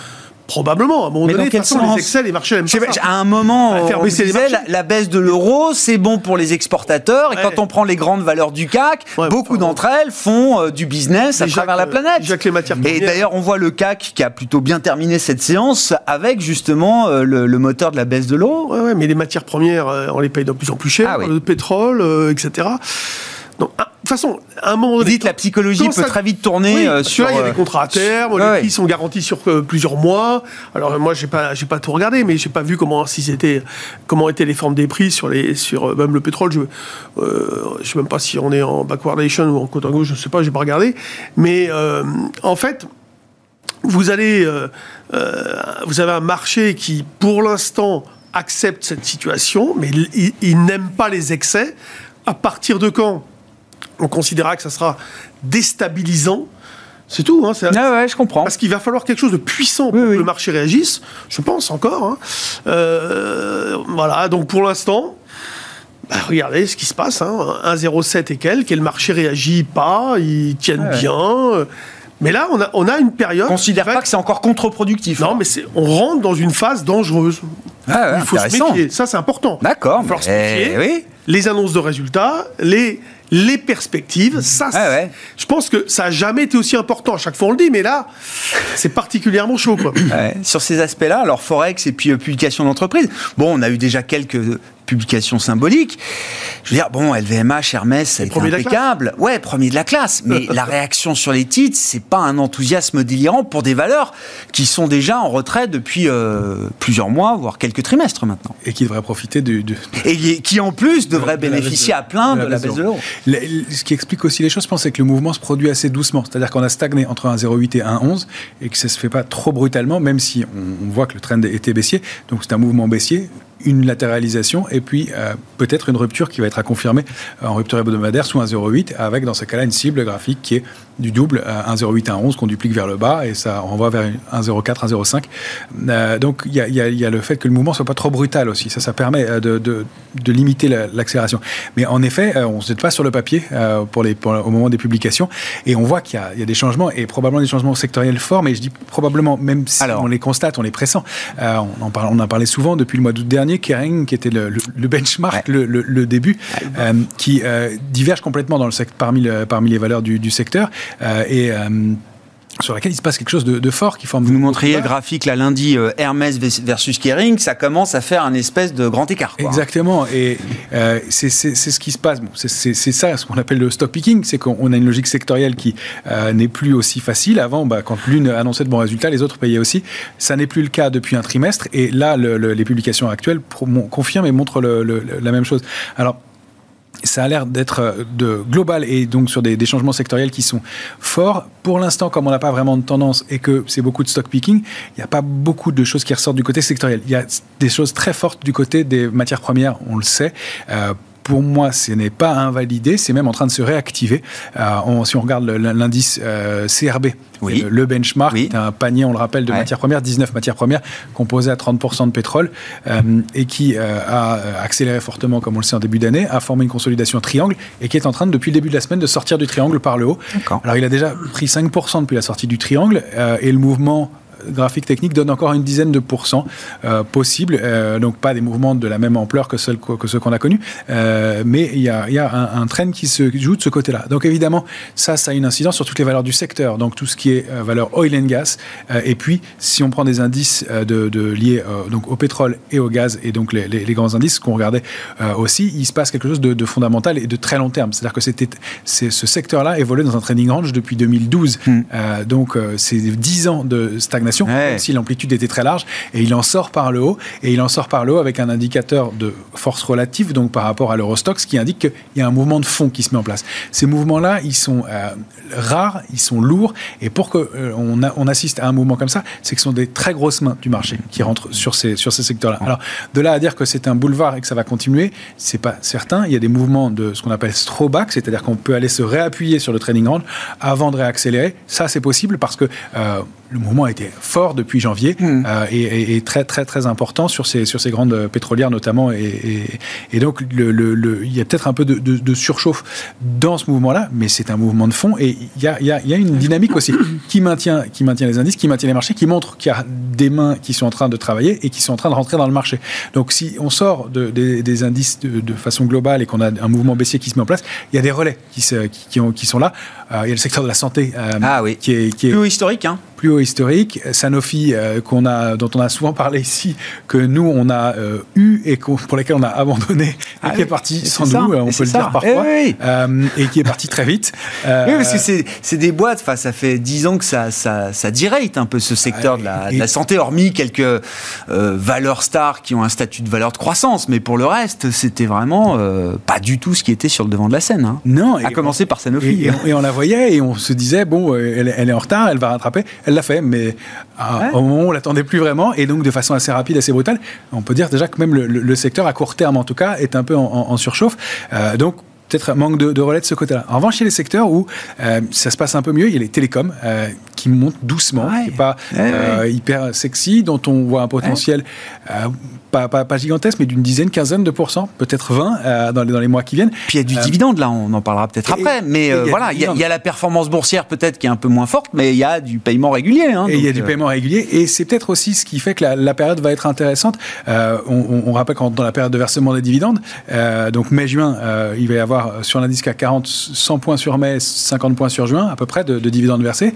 Speaker 4: Probablement. À un moment donné, de toute façon, les excès, les marchés pas ça.
Speaker 1: À un moment, on disait, la, baisse de l'euro, c'est bon pour les exportateurs. Et quand on prend les grandes valeurs du CAC, beaucoup d'entre elles font euh, du business à travers la planète.
Speaker 4: Les matières
Speaker 1: et d'ailleurs, on voit le CAC qui a plutôt bien terminé cette séance avec justement euh, le, moteur de la baisse de l'euro.
Speaker 4: Ouais, mais les matières premières, euh, on les paye de plus en plus cher, ah le pétrole, etc. Donc, de toute façon, à un moment
Speaker 1: donné. Vous dites la psychologie peut très vite tourner
Speaker 4: euh, sur. il y a des euh, contrats à terme, les prix sont garantis sur euh, plusieurs mois. Alors moi, j'ai pas, j'ai pas tout regardé, mais j'ai pas vu comment si c'était, comment étaient les formes des prix sur les, sur même le pétrole. Je, je sais même pas si on est en backwardation ou en côte gauche, je sais pas, j'ai pas regardé. Mais en fait, vous allez, vous avez un marché qui, pour l'instant, accepte cette situation, mais il, il n'aime pas les excès. À partir de quand on considérera que ça sera déstabilisant. C'est tout. Hein,
Speaker 1: ah ouais, je comprends.
Speaker 4: Parce qu'il va falloir quelque chose de puissant pour que le marché réagisse. Je pense encore. Hein. Euh, voilà. Donc pour l'instant, bah, regardez ce qui se passe. Hein. 1,07 et quelques. Et le marché réagit pas. Ils tiennent ah bien. Mais là, on a, on a une période.
Speaker 1: Considère pas que c'est encore contre-productif.
Speaker 4: Non, mais on rentre dans une phase dangereuse.
Speaker 1: Ah il faut se méfier.
Speaker 4: Ça, c'est important.
Speaker 1: D'accord.
Speaker 4: Il faut se méfier. Oui. Les annonces de résultats, les les perspectives. Ça, je pense que ça n'a jamais été aussi important. À chaque fois, on le dit, mais là, c'est particulièrement chaud. Quoi.
Speaker 1: Sur ces aspects-là, alors Forex et puis euh, publication d'entreprise, bon, on a eu déjà quelques publication symbolique. Je veux dire, bon, LVMH, Hermès, été impeccable. Ouais, premier de la classe. Mais la réaction sur les titres, c'est pas un enthousiasme délirant pour des valeurs qui sont déjà en retrait depuis euh, plusieurs mois, voire quelques trimestres maintenant.
Speaker 3: Et qui devraient profiter du.
Speaker 1: Et qui en plus devraient bénéficier à plein de la, baisse de l'euro.
Speaker 3: Ce qui explique aussi les choses, je pense, c'est que le mouvement se produit assez doucement. C'est-à-dire qu'on a stagné entre 1,08 et 1,11 et que ça se fait pas trop brutalement, même si on, voit que le trend était baissier. Donc c'est un mouvement baissier une latéralisation et puis peut-être une rupture qui va être à confirmer en rupture hebdomadaire sous 1,08 avec dans ce cas-là une cible graphique qui est du double, 1,08 à 11 qu'on duplique vers le bas et ça renvoie vers 1,04, 1,05. donc il y, a, le fait que le mouvement soit pas trop brutal aussi. Ça, ça permet de, de, limiter l'accélération. Mais en effet, on ne se jette pas sur le papier pour les, au moment des publications et on voit qu'il y, a des changements et probablement des changements sectoriels forts, mais je dis probablement, même si on les constate, on les pressent. on, en parle, on a parlé souvent depuis le mois d'août dernier, Kering, qui était le, benchmark, le, début, euh, qui euh, diverge complètement dans le secteur, parmi, parmi les valeurs du, du secteur. Euh, et sur laquelle il se passe quelque chose de, fort qui forme.
Speaker 1: Vous nous montriez le graphique là lundi euh, Hermès versus Kering, ça commence à faire un espèce de grand écart.
Speaker 3: Exactement, et euh, c'est ce qui se passe. Bon, c'est ça ce qu'on appelle le stock picking, c'est qu'on a une logique sectorielle qui euh, n'est plus aussi facile. Avant, bah, quand l'une annonçait de bons résultats, les autres payaient aussi. Ça n'est plus le cas depuis un trimestre, et là, les publications actuelles confirment et montrent la même chose. Alors ça a l'air d'être euh, de global et donc sur des, changements sectoriels qui sont forts. Pour l'instant, comme on n'a pas vraiment de tendance et que c'est beaucoup de stock picking, il n'y a pas beaucoup de choses qui ressortent du côté sectoriel. Il y a des choses très fortes du côté des matières premières, on le sait. Euh, pour moi, ce n'est pas invalidé, c'est même en train de se réactiver. Euh, si on regarde l'indice euh, CRB, le, benchmark, c'est un panier, on le rappelle, de matières premières, 19 matières premières, composées à 30% de pétrole, euh, et qui a accéléré fortement, comme on le sait, en début d'année, a formé une consolidation triangle, et qui est en train, depuis le début de la semaine, de sortir du triangle par le haut. Alors, il a déjà pris 5% depuis la sortie du triangle, et le mouvement graphique technique donne encore une dizaine de pourcents euh, possibles, euh, donc pas des mouvements de la même ampleur que, ceux qu'on a connus, euh, mais il y a, un, un, trend qui se joue de ce côté-là. Donc évidemment, ça, ça a une incidence sur toutes les valeurs du secteur, donc tout ce qui est valeur oil and gas, et puis si on prend des indices de, liés donc au pétrole et au gaz, et donc les, grands indices qu'on regardait aussi, il se passe quelque chose de, fondamental et de très long terme. C'est-à-dire que c'était, ce secteur-là évoluait dans un trading range depuis 2012, hmm. donc c'est 10 ans de stagnation si l'amplitude était très large, et il en sort par le haut, et il en sort par le haut avec un indicateur de force relative, donc par rapport à l'Eurostox, qui indique qu'il y a un mouvement de fond qui se met en place. Ces mouvements-là, ils sont euh, rares, ils sont lourds, et pour qu'on euh, on assiste à un mouvement comme ça, c'est que ce sont des très grosses mains du marché qui rentrent sur ces, sur ces secteurs-là. Alors, de là à dire que c'est un boulevard et que ça va continuer, c'est pas certain. Il y a des mouvements de ce qu'on appelle throwback, c'est-à-dire qu'on peut aller se réappuyer sur le trading range avant de réaccélérer. Ça, c'est possible parce que euh, le mouvement a été fort depuis janvier hmm. euh, et, très très très important sur ces sur ces grandes pétrolières notamment et, donc le, il y a peut-être un peu de, surchauffe dans ce mouvement-là, mais c'est un mouvement de fond et il y a, il y a, une dynamique aussi qui maintient qui maintient les indices, qui maintient les marchés, qui montre qu'il y a des mains qui sont en train de travailler et qui sont en train de rentrer dans le marché. Donc si on sort des, indices de, façon globale et qu'on a un mouvement baissier qui se met en place, il y a des relais qui, qui, qui, sont là. Euh, il y a le secteur de la santé
Speaker 1: euh, ah oui. qui est, qui est
Speaker 3: plus
Speaker 1: historique. Hein
Speaker 3: plus haut historique. Sanofi, euh, qu'on a, dont on a souvent parlé ici, que nous, on a euh, eu et pour lesquels on a abandonné, ah et qui est parti sans nous, on peut le dire parfois, eh euh, et qui est parti très vite.
Speaker 1: oui, parce que c'est des boîtes, enfin, ça fait dix ans que ça, ça, ça direct un peu ce secteur de, la, de, la, santé, hormis quelques valeurs stars qui ont un statut de valeur de croissance, mais pour le reste, c'était vraiment pas du tout ce qui était sur le devant de la scène. Hein.
Speaker 3: Non.
Speaker 1: À commencer par Sanofi.
Speaker 3: Et, on la voyait et on se disait, bon, elle, elle, est en retard, elle va rattraper. Elle l'a fait, mais au moment où on l'attendait plus vraiment, et donc de façon assez rapide, assez brutale, on peut dire déjà que même le, secteur, à court terme en tout cas, est un peu en, surchauffe. Euh, donc peut-être un manque de, relais de ce côté-là. En revanche, il y a les secteurs où euh, ça se passe un peu mieux. Il y a les télécoms euh, qui montent doucement, qui pas hyper sexy, dont on voit un potentiel pas, gigantesque, mais d'une dizaine, quinzaine de pourcents, peut-être 20 euh, dans, les, dans, les, mois qui viennent.
Speaker 1: Puis il y a du euh, dividende, là, on en parlera peut-être après. Mais euh, voilà, il y, a la performance boursière peut-être qui est un peu moins forte, mais il y a du paiement régulier. Hein,
Speaker 3: et il y a du paiement régulier, et c'est peut-être aussi ce qui fait que la, période va être intéressante. On, rappelle quand dans la période de versement des dividendes, donc mai-juin, il va y avoir sur l'indice CAC 40 100 points sur mai, 50 points sur juin, à peu près, de, de dividendes versés.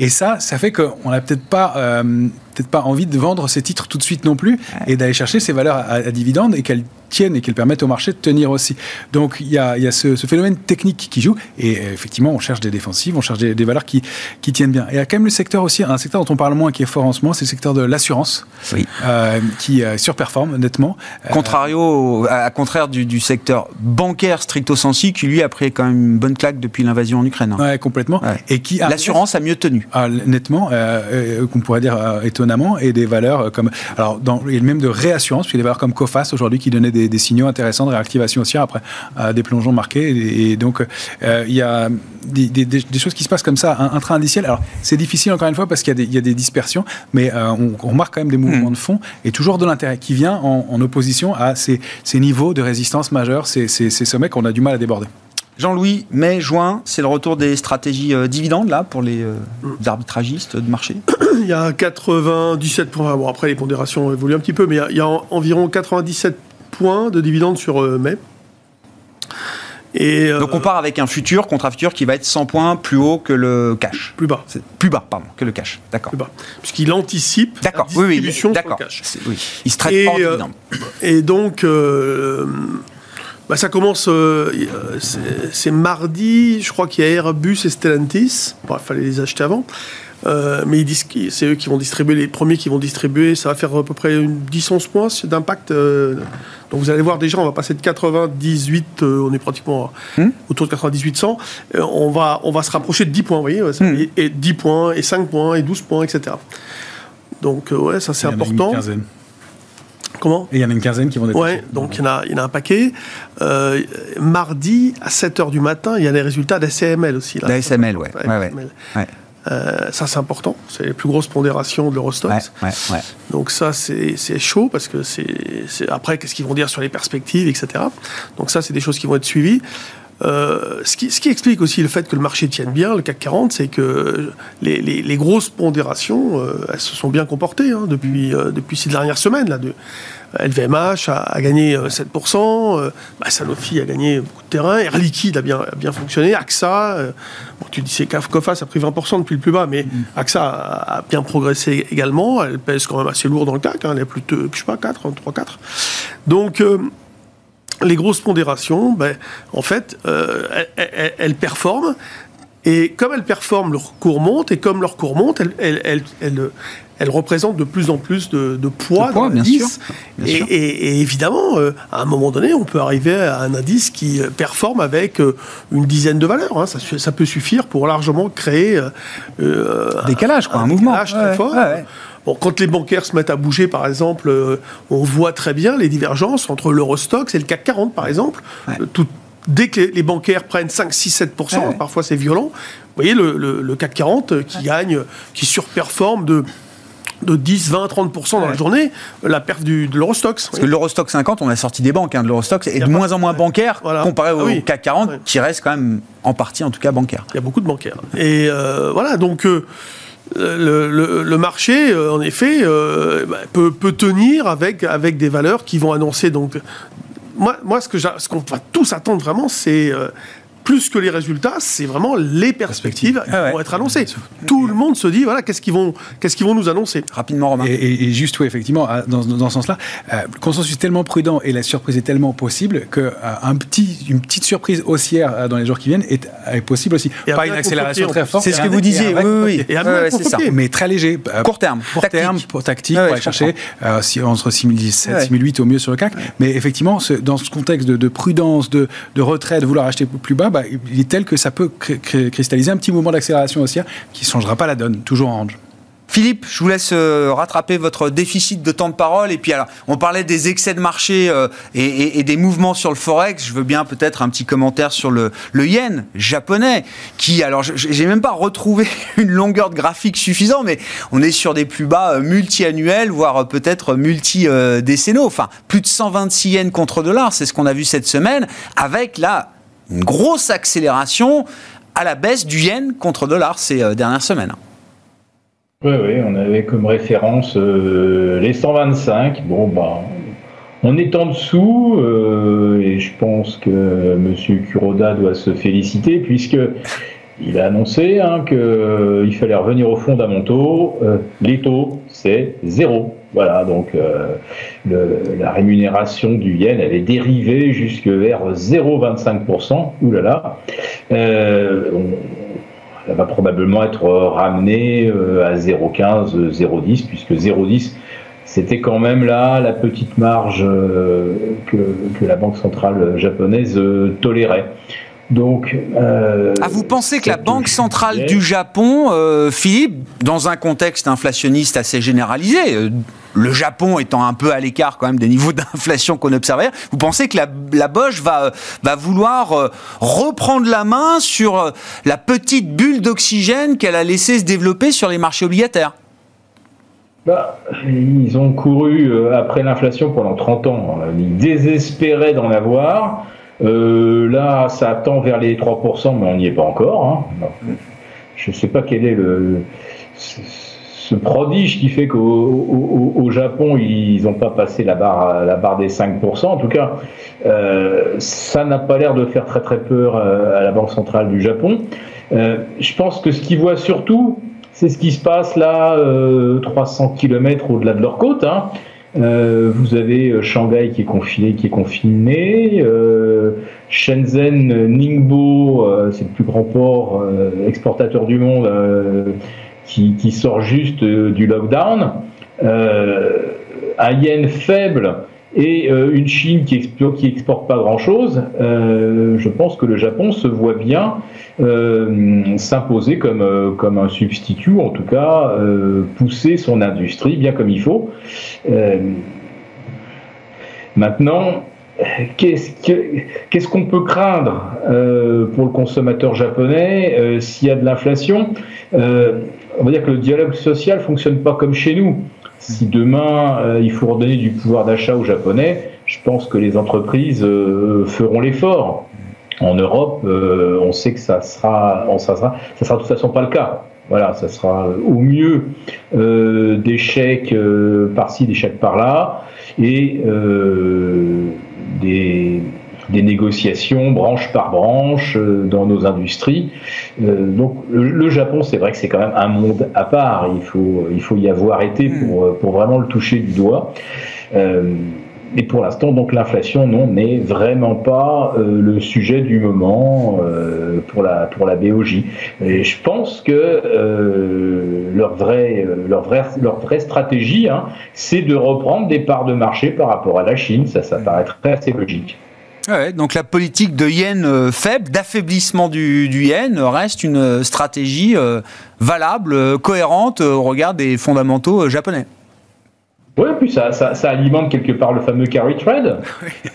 Speaker 3: Et ça, ça fait qu'on n'a peut-être pas peut-être pas envie de vendre ces titres tout de suite non plus et d'aller chercher ces valeurs à, à dividendes et qu'elles tiennent et qu'elles permettent au marché de tenir aussi. Donc il y a, il y a ce, phénomène technique qui joue et euh, effectivement on cherche des défensives, on cherche des, valeurs qui, qui, tiennent bien. Et il y a quand même le secteur aussi, un secteur dont on parle moins qui est fort en ce moment, c'est le secteur de l'assurance oui. euh, qui euh, surperforme nettement.
Speaker 1: Euh, Contrario, à, contraire du, du, secteur bancaire stricto sensi qui lui a pris quand même une bonne claque depuis l'invasion en Ukraine.
Speaker 3: Ouais, complètement.
Speaker 1: Et qui l'assurance a mieux tenu.
Speaker 3: Ah, nettement, qu'on pourrait dire étonnamment, et des valeurs comme, alors, dans, et même de réassurance, puis des valeurs comme Cofas aujourd'hui qui donnaient des, signaux intéressants de réactivation aussi après des plongeons marqués. Et, donc, il y a des, choses qui se passent comme ça, un, train indiciel. Alors, c'est difficile encore une fois parce qu'il y, y, a des dispersions, mais on, on, remarque quand même des mouvements mmh. de fond et toujours de l'intérêt qui vient en, opposition à ces, ces, niveaux de résistance majeurs, ces, ces, ces sommets qu'on a du mal à déborder.
Speaker 1: Jean-Louis, mai, juin, c'est le retour des stratégies euh, dividendes là pour les, euh, arbitragistes de marché
Speaker 4: Il y a 97 points. Bon, après, les pondérations évoluent un petit peu, mais il y a, environ 97 points de dividendes sur euh, mai.
Speaker 1: Et Donc on part avec un futur, contrat futur, qui va être 100 points plus haut que le cash.
Speaker 4: Plus bas.
Speaker 1: Plus bas, pardon, que le cash. D'accord.
Speaker 4: Plus bas. Puisqu'il anticipe
Speaker 1: la distribution oui, oui, cash. Oui. Il se traite
Speaker 4: et,
Speaker 1: pas en dividende.
Speaker 4: et donc, bah, ça commence, euh, c'est mardi, je crois qu'il y a Airbus et Stellantis. il fallait les acheter avant. Euh, mais ils disent que c'est eux qui vont distribuer, les premiers qui vont distribuer. Ça va faire à peu près 10-11 points d'impact. Euh. donc vous allez voir déjà, on va passer de 98, on est pratiquement hmm? autour de 98-100. on, va, on va se rapprocher de 10 points, vous voyez. Hmm. et, 10 points, et 5 points, et 12 points, etc. Donc ouais, ça c'est important.
Speaker 3: Comment? Et il y en a une quinzaine qui vont être.
Speaker 4: Ouais, donc il y, en a, il y en a un paquet. Euh, mardi, à 7h du matin, il y a les résultats d'ACML aussi.
Speaker 1: D'ASML, ouais. ouais,
Speaker 4: ouais. Euh, ça, c'est important. C'est les plus grosses pondérations de l'Eurostox.
Speaker 1: Ouais, ouais,
Speaker 4: Donc ça, c'est chaud parce que c'est après, qu'est-ce qu'ils vont dire sur les perspectives, etc. Donc ça, c'est des choses qui vont être suivies. Euh, ce, qui, ce, qui, explique aussi le fait que le marché tienne bien, le CAC 40, c'est que les, les, les, grosses pondérations, euh, elles se sont bien comportées hein, depuis, euh, depuis ces dernières semaines. Là, de, LVMH a, a gagné 7%, bah, Sanofi a gagné beaucoup de terrain, Air Liquide a bien, a bien fonctionné, AXA, bon, tu dis c'est a pris 20% depuis le plus bas, mais mm. AXA a, bien progressé également, elle pèse quand même assez lourd dans le CAC, hein, elle est plus de, je sais pas, 4, 3, 4. Donc les grosses pondérations, ben, en fait, euh, elles, performent. Et comme elles performent, leur cours monte. Et comme leur cours monte, elles, elles, représentent de plus en plus de, poids dans l'indice. Et, évidemment, euh, à un moment donné, on peut arriver à un indice qui euh, performe avec une dizaine de valeurs. Hein. Ça, peut suffire pour largement créer
Speaker 1: un décalage, quoi, un, mouvement
Speaker 4: très fort quand les bancaires se mettent à bouger, par exemple, euh, on voit très bien les divergences entre l'Eurostox et le CAC 40, par exemple. Euh, dès que les bancaires prennent 5, 6, 7% parfois c'est violent, vous voyez le, CAC 40 euh, qui gagne, qui surperforme de de 10, 20, 30% dans la journée, la perte du, de l'Eurostox.
Speaker 1: Parce que l'Eurostox 50, on a sorti des banques hein, de l'Eurostox, et de moins en moins bancaire comparé au ah CAC 40, qui reste quand même en partie, en tout cas, bancaire.
Speaker 4: Il y a beaucoup de bancaires. Et voilà, donc le, marché, euh, en effet, euh, bah, peut, peut, tenir avec, avec des valeurs qui vont annoncer. Donc, moi, moi ce qu'on ce qu'on va tous attendre vraiment, c'est euh, plus que les résultats, c'est vraiment les perspectives qui ah vont être annoncées. Tout le monde se dit, voilà, qu'est-ce qu'ils vont, qu'est-ce qu'ils vont nous annoncer?
Speaker 1: Rapidement, Romain.
Speaker 3: Et, juste, oui, effectivement, dans, dans ce sens-là, euh, le consensus est tellement prudent et la surprise est tellement possible qu'une euh, petit, une petite surprise haussière euh, dans les jours qui viennent est, possible aussi.
Speaker 4: Pas une accélération très forte.
Speaker 1: C'est ce que vous disiez, oui, oui.
Speaker 4: Et c'est ça.
Speaker 3: Mais très léger.
Speaker 1: Court terme.
Speaker 3: Court terme, pour tactique, pour aller chercher entre 6017 et 6008 au mieux sur le CAC. Mais effectivement, dans ce contexte de, prudence, de, de retrait, de vouloir acheter plus bas, bah, il est tel que ça peut cristalliser un petit mouvement d'accélération haussière qui ne changera pas la donne, toujours en range.
Speaker 1: Philippe, je vous laisse euh, rattraper votre déficit de temps de parole. Et puis, alors, on parlait des excès de marché euh, et, des mouvements sur le Forex. Je veux bien peut-être un petit commentaire sur le, yen japonais, qui, alors, j'ai même pas retrouvé une longueur de graphique suffisante, mais on est sur des plus bas euh, multi-annuels, voire peut-être multi-décennaux. Enfin, plus de 126 yens contre dollar, c'est ce qu'on a vu cette semaine, avec là une grosse accélération à la baisse du yen contre dollar ces euh, dernières semaines.
Speaker 5: Oui, oui, on avait comme référence euh, les 125. Bon, bah, on est en dessous euh, et je pense que M. Kuroda doit se féliciter puisque il a annoncé hein, qu'il fallait revenir aux fondamentaux. les taux, c'est zéro. Voilà, donc euh, la rémunération du yen, elle est dérivée jusque vers 0,25%. Ouh là là. Euh, elle va probablement être ramenée euh, à 0,15, 0,10, puisque 0,10, c'était quand même là la petite marge que, que, la Banque centrale japonaise tolérait.
Speaker 1: Donc, euh, ah, vous pensez que la Banque centrale du Japon, euh, Philippe, dans un contexte inflationniste assez généralisé, euh, le Japon étant un peu à l'écart quand même des niveaux d'inflation qu'on observait, vous pensez que la, la Bosch va, va vouloir reprendre la main sur la petite bulle d'oxygène qu'elle a laissé se développer sur les marchés obligataires?
Speaker 5: Bah, ils ont couru après l'inflation pendant 30 ans. Ils désespéraient d'en avoir. Euh, là, ça tend vers les 3%, mais on n'y est pas encore. Hein. Je ne sais pas quel est le, ce prodige qui fait qu'au Japon, ils n'ont pas passé la barre, la barre des 5%. En tout cas, euh, ça n'a pas l'air de faire très très peur euh, à la Banque centrale du Japon. je pense que ce qu'ils voient surtout, c'est ce qui se passe là, 300 km au-delà de leur côte. Hein. Euh, vous avez euh, Shanghai qui est confiné, qui est confiné. Euh, Shenzhen, Ningbo, c'est le plus grand port exportateur du monde, qui, qui, sort juste du lockdown. un yen faible et une Chine qui exporte, pas grand-chose. je pense que le Japon se voit bien s'imposer comme, comme un substitut, en tout cas pousser son industrie bien comme il faut. Euh, maintenant, qu'est-ce qu'on peut craindre euh, pour le consommateur japonais euh, s'il y a de l'inflation? On va dire que le dialogue social fonctionne pas comme chez nous. Si demain il faut redonner du pouvoir d'achat aux Japonais, je pense que les entreprises feront l'effort. En Europe, on sait que ça sera, sera, ça sera de toute façon pas le cas. Voilà, ça sera au mieux euh, des chèques euh, par-ci, des chèques par-là, et euh, des, négociations branche par branche dans nos industries. donc le, Japon, c'est vrai que c'est quand même un monde à part. Il faut, il faut y avoir été pour, pour vraiment le toucher du doigt. Et pour l'instant, donc l'inflation, non, n'est vraiment pas euh, le sujet du moment euh, pour la pour la BOJ. Et je pense que euh, leur vraie leur vraie leur vraie stratégie, hein, c'est de reprendre des parts de marché par rapport à la Chine. Ça, ça paraîtrait assez logique.
Speaker 1: Ouais, donc la politique de yen faible, d'affaiblissement du, du, yen, reste une stratégie valable, cohérente au regard des fondamentaux japonais.
Speaker 5: Oui, puis ça, ça, alimente quelque part le fameux carry trade.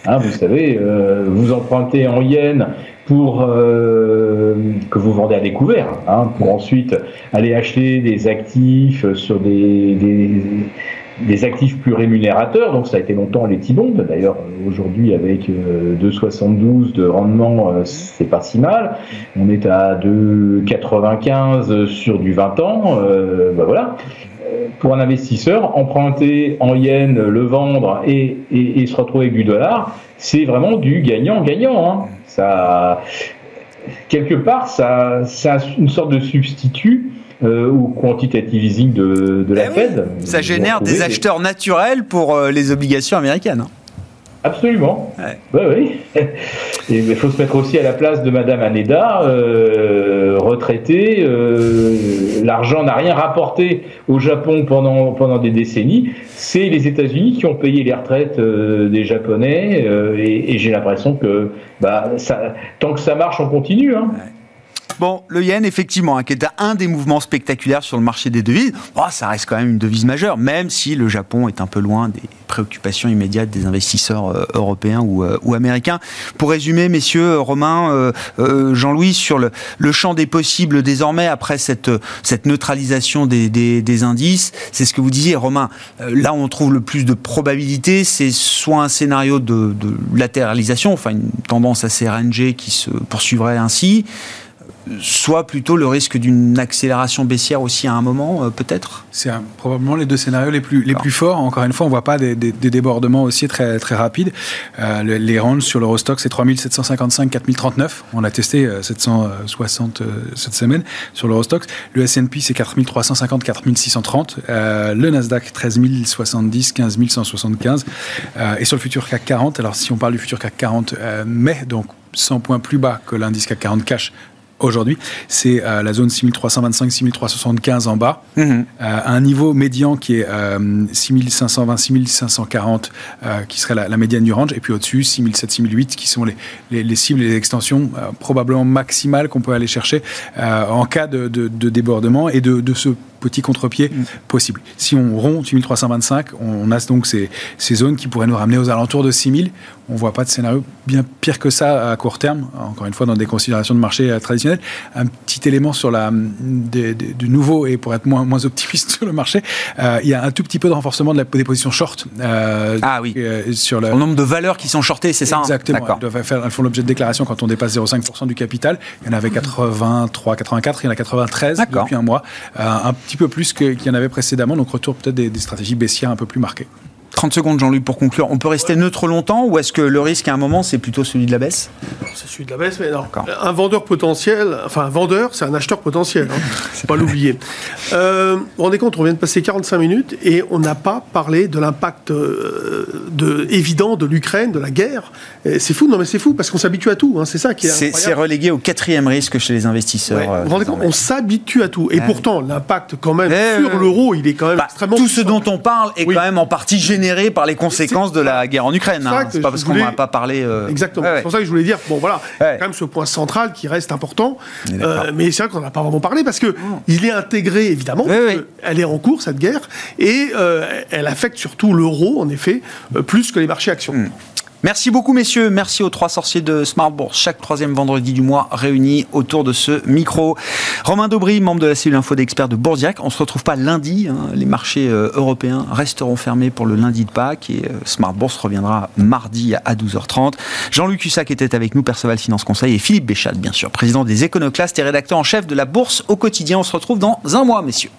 Speaker 5: Hein, vous savez, euh, vous empruntez en yens pour euh, que vous vendez à découvert, hein, pour ensuite aller acheter des actifs sur des, des, actifs plus rémunérateurs. Donc ça a été longtemps les T-bonds. D'ailleurs, aujourd'hui, avec 2,72 euh, de rendement, c'est pas si mal. On est à 2,95 sur du 20 ans. Ben voilà pour un investisseur, emprunter en yens, le vendre et, se retrouver avec du dollar, c'est vraiment du gagnant-gagnant. Hein. Ça, quelque part, ça, c'est une sorte de substitut euh, au quantitative easing de, la eh Fed.
Speaker 1: ça génère des acheteurs naturels pour euh, les obligations américaines. Hein.
Speaker 5: Absolument. Ouais. oui. Et il faut se mettre aussi à la place de Madame Aneda, euh, retraitée. Euh, l'argent n'a rien rapporté au Japon pendant, pendant des décennies. C'est les États-Unis qui ont payé les retraites euh, des Japonais. et, j'ai l'impression que bah, ça, tant que ça marche, on continue. Hein.
Speaker 1: Bon, le yen, effectivement, hein, qui est un des mouvements spectaculaires sur le marché des devises, oh, ça reste quand même une devise majeure, même si le Japon est un peu loin des préoccupations immédiates des investisseurs euh, européens ou, euh, ou, américains. Pour résumer, messieurs, euh, Romain, Jean-Louis, sur le, le, champ des possibles désormais, après cette, cette neutralisation des, des, des indices, c'est ce que vous disiez, Romain, là où on trouve le plus de probabilités, c'est soit un scénario de, de latéralisation, enfin une tendance assez rangée qui se poursuivrait ainsi, soit plutôt le risque d'une accélération baissière aussi à un moment, euh, peut-être?
Speaker 3: C'est probablement les deux scénarios les plus, les plus forts. Encore une fois, on ne voit pas des, débordements aussi très, très rapides. Euh, les ranges sur l'Eurostock, c'est 3755, 4039. On a testé 760 euh, cette semaine sur l'Eurostock. Le S&P, c'est 4350, 4630. le Nasdaq, 13070, 15175. et sur le futur CAC 40, alors si on parle du futur CAC 40 mai, donc 100 points plus bas que l'indice CAC 40 cash aujourd'hui, c'est la zone 6325-6375 en bas, mhm. un niveau médian qui est 6520-6540, qui serait la, médiane du range, et puis au-dessus, 6007-6008, qui sont les, les, cibles et les extensions probablement maximales qu'on peut aller chercher en cas de, débordement et de, de ce petit contre-pied mm. possible. Si on rompt 8325, on a donc ces, ces, zones qui pourraient nous ramener aux alentours de 6000. On ne voit pas de scénario bien pire que ça à court terme, encore une fois dans des considérations de marché euh, traditionnelles. Un petit élément sur la, du nouveau, et pour être moins, moins optimiste sur le marché, euh, il y a un tout petit peu de renforcement de la, des positions short.
Speaker 1: Euh, ah oui, sur le nombre de valeurs qui sont shortées, c'est ça
Speaker 3: hein Exactement, elles, faire, elles font l'objet de déclaration quand on dépasse 0,5% du capital. Il y en avait 83, 84, il y en a 93 depuis un mois. un petit peu plus qu'il y en avait précédemment, donc retour peut-être des, des stratégies baissières un peu plus marquées.
Speaker 1: 30 secondes, Jean-Luc, pour conclure. On peut rester neutre longtemps ou est-ce que le risque à un moment, c'est plutôt celui de la baisse?
Speaker 4: C'est celui de la baisse, mais non. Un vendeur potentiel, enfin un vendeur, c'est un acheteur potentiel, hein. c'est pas l'oublier. Euh, vous vous rendez compte, on vient de passer 45 minutes et on n'a pas parlé de l'impact euh, de, évident de l'Ukraine, de la guerre. C'est fou, non mais c'est fou, parce qu'on s'habitue à tout, hein. c'est ça qui est
Speaker 1: C'est relégué au quatrième risque chez les investisseurs. vous
Speaker 4: vous rendez compte, on s'habitue à tout. Et pourtant, l'impact quand même sur l'euro, il est quand même bah, extrêmement...
Speaker 1: Tout ce dont on parle est quand même en partie généré par les conséquences de la guerre en Ukraine. Hein. C'est pas parce qu'on n'a pas parlé.
Speaker 4: Euh, Exactement. C'est pour ça que je voulais dire, bon voilà, quand même ce point central qui reste important. Euh, mais c'est vrai qu'on n'a pas vraiment parlé parce que mm. il est intégré évidemment. Elle est en cours cette guerre et euh, elle affecte surtout l'euro en effet plus que les marchés actions. Mm.
Speaker 1: Merci beaucoup, messieurs. Merci aux trois sorciers de Smart Bourse, chaque troisième vendredi du mois, réunis autour de ce micro. Romain Daubry, membre de la cellule info d'experts de Bourdiac. On ne se retrouve pas lundi. Hein. Les marchés euh, européens resteront fermés pour le lundi de Pâques et euh, Smart Bourse reviendra mardi à 12h30. Jean-Luc Hussac était avec nous, Perceval Finance Conseil, et Philippe Béchat, bien sûr, président des Éconoclastes et rédacteur en chef de la Bourse au quotidien. On se retrouve dans un mois, messieurs.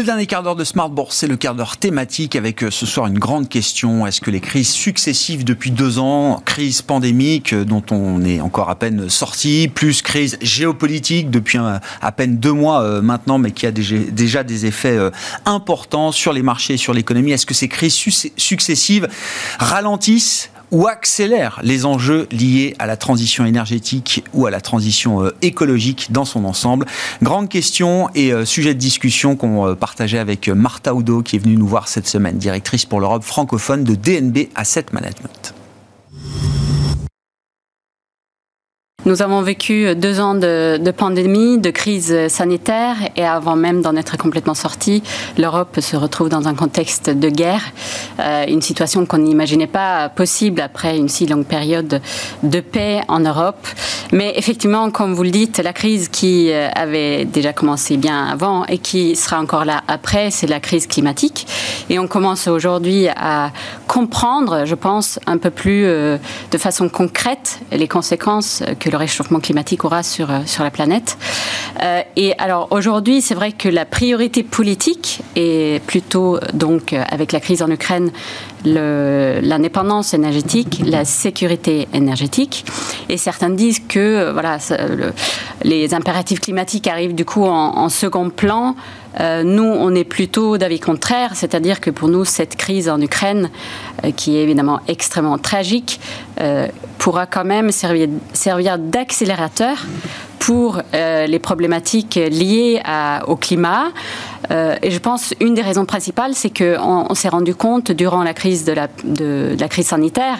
Speaker 1: Le dernier quart d'heure de Smart Bourse, c'est le quart d'heure thématique avec euh, ce soir une grande question. Est-ce que les crises successives depuis deux ans, crise pandémique euh, dont on est encore à peine sorti, plus crise géopolitique depuis à peine deux mois euh, maintenant, mais qui a déjà des effets importants sur les marchés et sur l'économie, est-ce que ces crises successives ralentissent ou accélère les enjeux liés à la transition énergétique ou à la transition euh, écologique dans son ensemble. Grande question et euh, sujet de discussion qu'on euh, partageait avec Martha Oudo qui est venue nous voir cette semaine, directrice pour l'Europe francophone de DNB Asset Management.
Speaker 6: Nous avons vécu deux ans de, pandémie, de crise sanitaire et avant même d'en être complètement sorti, l'Europe se retrouve dans un contexte de guerre, euh, une situation qu'on n'imaginait pas possible après une si longue période de paix en Europe. Mais effectivement, comme vous le dites, la crise qui euh, avait déjà commencé bien avant et qui sera encore là après, c'est la crise climatique. Et on commence aujourd'hui à comprendre, je pense, un peu plus euh, de façon concrète les conséquences que le réchauffement climatique aura sur, euh, sur la planète. Euh, et alors aujourd'hui, c'est vrai que la priorité politique est plutôt donc avec la crise en Ukraine l'indépendance énergétique, la sécurité énergétique. Et certains disent que voilà, les impératifs climatiques arrivent du coup en, second plan. Euh, nous, on est plutôt d'avis contraire, c'est-à-dire que pour nous, cette crise en Ukraine, euh, qui est évidemment extrêmement tragique, euh, pourra quand même servir, servir d'accélérateur pour les problématiques liées au climat, euh, et je pense une des raisons principales, c'est qu'on on, s'est rendu compte durant la crise de la, de, la crise sanitaire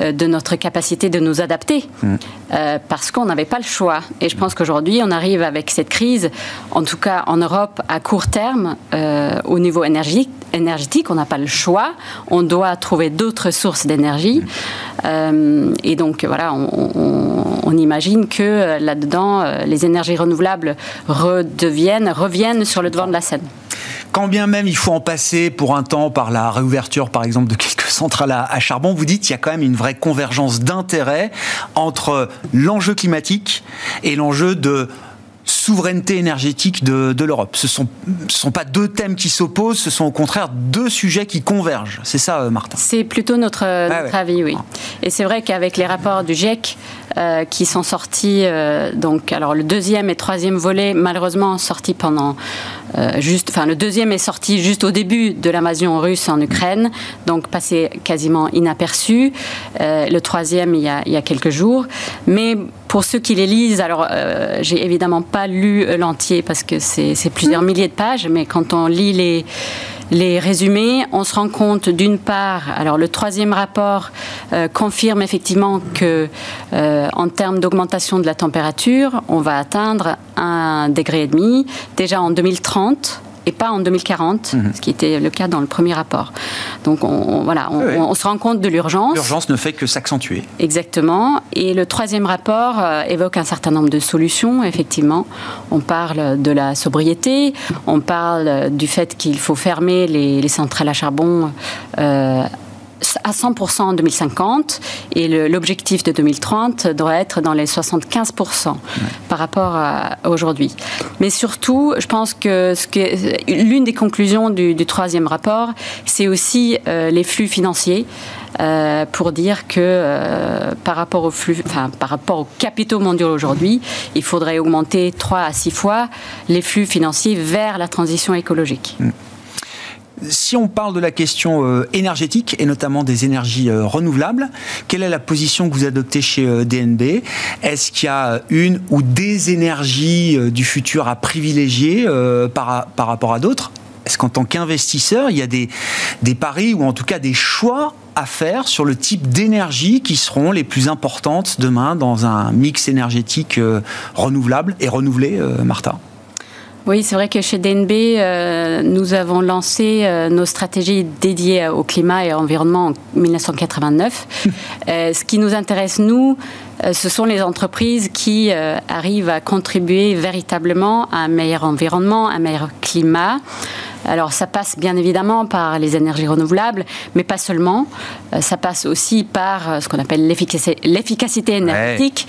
Speaker 6: euh, de notre capacité de nous adapter, mm. euh, parce qu'on n'avait pas le choix. Et je pense qu'aujourd'hui, on arrive avec cette crise, en tout cas en Europe, à court terme, au niveau énergique, énergétique, on n'a pas le choix. On doit trouver d'autres sources d'énergie. Et donc, voilà, on, imagine que là-dedans, les énergies renouvelables reviennent sur le devant de la scène.
Speaker 1: Quand bien même il faut en passer pour un temps par la réouverture, par exemple, de quelques centrales à, charbon, vous dites qu'il y a quand même une vraie convergence d'intérêts entre l'enjeu climatique et l'enjeu de souveraineté énergétique de, l'Europe. Ce ne sont, sont pas deux thèmes qui s'opposent, ce sont au contraire deux sujets qui convergent. C'est ça, euh, Martin?
Speaker 6: C'est plutôt notre, avis, oui. Et c'est vrai qu'avec les rapports du GIEC, qui sont sortis. donc, alors le deuxième et troisième volet, malheureusement, sortis pendant juste. Enfin, le deuxième est sorti juste au début de l'invasion russe en Ukraine, donc passé quasiment inaperçu. le troisième, il y, a, il y a quelques jours. Mais pour ceux qui les lisent, alors euh, j'ai évidemment pas lu l'entier parce que c'est plusieurs milliers de pages, mais quand on lit les, les résumés, on se rend compte d'une part, alors le troisième rapport euh, confirme effectivement que euh, en termes d'augmentation de la température, on va atteindre un degré et demi. Déjà en 2030 et pas en 2040, mhm. ce qui était le cas dans le premier rapport. Donc on, voilà, on, se rend compte de l'urgence.
Speaker 1: L'urgence ne fait que s'accentuer.
Speaker 6: Exactement. Et le troisième rapport euh, évoque un certain nombre de solutions, effectivement. On parle de la sobriété, on parle du fait qu'il faut fermer les, centrales à charbon. Euh, à 100% en 2050 et l'objectif de 2030 doit être dans les 75% par rapport à aujourd'hui. Mais surtout, je pense que, l'une des conclusions du, troisième rapport, c'est aussi euh, les flux financiers. Euh, pour dire que euh, par rapport aux flux, enfin, par rapport aux capitaux mondiaux aujourd'hui, il faudrait augmenter 3 à 6 fois les flux financiers vers la transition écologique. Mm.
Speaker 1: Si on parle de la question euh, énergétique et notamment des énergies euh, renouvelables, quelle est la position que vous adoptez chez euh, DNB Est-ce qu'il y a une ou des énergies du futur à privilégier par, rapport à d'autres? Est-ce qu'en tant qu'investisseur, il y a des, des paris ou en tout cas des choix à faire sur le type d'énergie qui seront les plus importantes demain dans un mix énergétique renouvelable et renouvelé, Martha?
Speaker 6: Oui, c'est vrai que chez DNB, euh, nous avons lancé euh, nos stratégies dédiées au climat et à l'environnement en 1989. Euh, ce qui nous intéresse, nous, ce sont les entreprises qui arrivent à contribuer véritablement à un meilleur environnement, un meilleur climat. Alors ça passe bien évidemment par les énergies renouvelables, mais pas seulement. Euh, ça passe aussi par euh, ce qu'on appelle l'efficacité énergétique.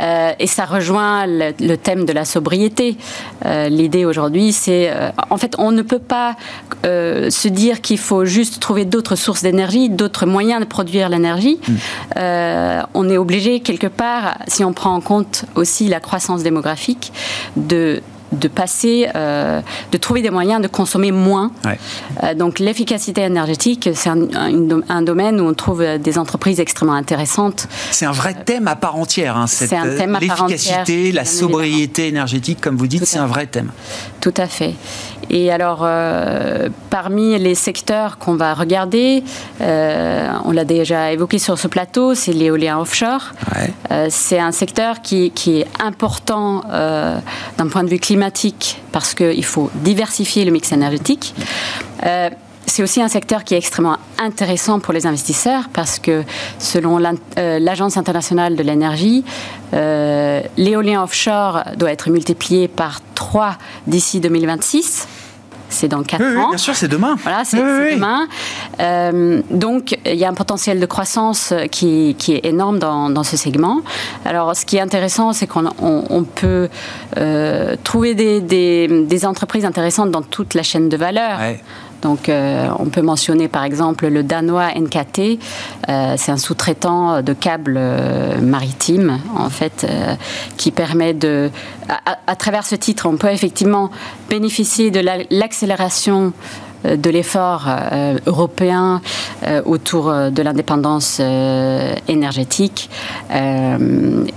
Speaker 6: Euh, et ça rejoint le, thème de la sobriété. L'idée aujourd'hui, c'est... en fait, on ne peut pas se dire qu'il faut juste trouver d'autres sources d'énergie, d'autres moyens de produire l'énergie. Mm. on est obligé, quelque part, si on prend en compte aussi la croissance démographique, de de passer, euh, de trouver des moyens de consommer moins. Euh, donc l'efficacité énergétique, c'est un, domaine où on trouve des entreprises extrêmement intéressantes.
Speaker 1: C'est un vrai thème à part entière. Hein, c'est un thème à part entière. L'efficacité, la sobriété énergétique, comme vous dites, c'est un vrai thème.
Speaker 6: Tout à fait. Et alors, euh, parmi les secteurs qu'on va regarder, on l'a déjà évoqué sur ce plateau, c'est l'éolien offshore. c'est un secteur qui, qui est important d'un point de vue climatique parce qu'il faut diversifier le mix énergétique. Euh, c'est aussi un secteur qui est extrêmement intéressant pour les investisseurs parce que selon euh, l'Agence internationale de l'énergie, euh, l'éolien offshore doit être multiplié par 3 d'ici 2026 c'est dans 4 ans.
Speaker 1: bien sûr, c'est demain.
Speaker 6: Voilà, c'est demain. Euh, donc, il y a un potentiel de croissance qui, qui est énorme dans, dans, ce segment. Alors, ce qui est intéressant, c'est qu'on on, peut euh, trouver des, des, des, entreprises intéressantes dans toute la chaîne de valeur. Donc, euh, on peut mentionner par exemple le danois NKT. Euh, c'est un sous-traitant de câbles euh, maritimes, en fait, qui permet de. À, travers ce titre, on peut effectivement bénéficier de l'accélération de l'effort euh, européen euh, autour de l'indépendance énergétique.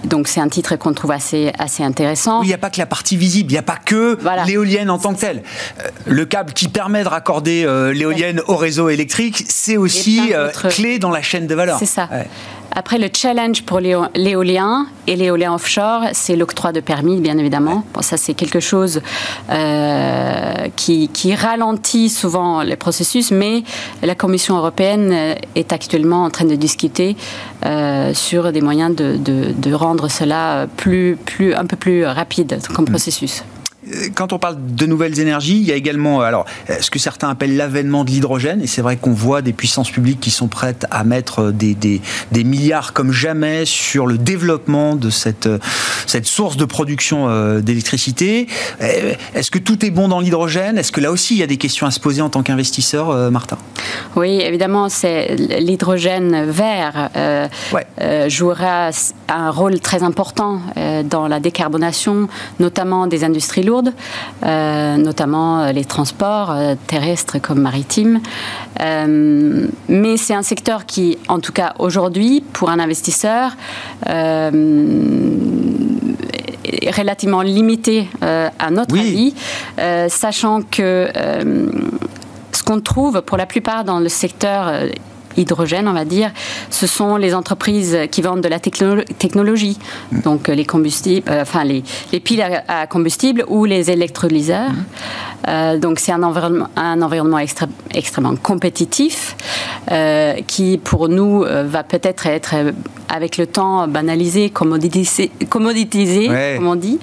Speaker 6: donc c'est un titre qu'on trouve assez, assez intéressant.
Speaker 1: Il n'y a pas que la partie visible, il n'y a pas que l'éolienne en tant que telle. Le câble qui permet de raccorder l'éolienne au réseau électrique, c'est aussi clé dans la chaîne de valeur.
Speaker 6: C'est ça. Après, le challenge pour l'éolien et l'éolien offshore, c'est l'octroi de permis, bien évidemment. Bon, ça, c'est quelque chose euh, qui, ralentit souvent les processus, mais la Commission européenne euh, est actuellement en train de discuter euh, sur des moyens de, rendre cela plus, plus, un peu plus rapide comme mm. processus
Speaker 1: quand on parle de nouvelles énergies, il y a également alors ce que certains appellent l'avènement de l'hydrogène, et c'est vrai qu'on voit des puissances publiques qui sont prêtes à mettre des, des, des, milliards comme jamais sur le développement de cette, cette source de production euh, d'électricité. Euh, est-ce que tout est bon dans l'hydrogène? Est-ce que là aussi il y a des questions à se poser en tant qu'investisseur, euh, Martin?
Speaker 6: Oui, évidemment, c'est l'hydrogène vert euh, euh, jouera un rôle très important euh, dans la décarbonation, notamment des industries lourdes, notamment les transports terrestres comme maritimes. mais c'est un secteur qui, en tout cas aujourd'hui, pour un investisseur, est relativement limité à notre avis, sachant que ce qu'on trouve pour la plupart dans le secteur euh, hydrogène, on va dire, ce sont les entreprises qui vendent de la technologie, donc euh, les combustibles, euh, enfin les, piles à, combustible ou les électrolyseurs. Mm. donc c'est un environnement, un environnement extrêmement compétitif qui pour nous va peut-être être avec le temps banalisé, commoditisé, commoditisé comme on dit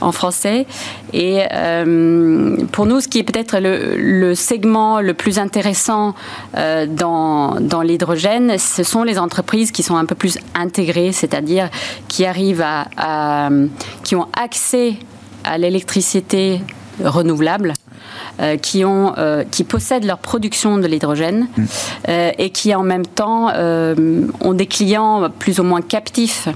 Speaker 6: en français. Et euh, pour nous, ce qui est peut-être le, segment le plus intéressant euh, dans, dans l'hydrogène, ce sont les entreprises qui sont un peu plus intégrées, c'est-à-dire qui arrivent à, qui ont accès à l'électricité renouvelable euh, qui, ont, euh, qui possèdent leur production de l'hydrogène mm. euh, et qui en même temps ont des clients plus ou moins captifs.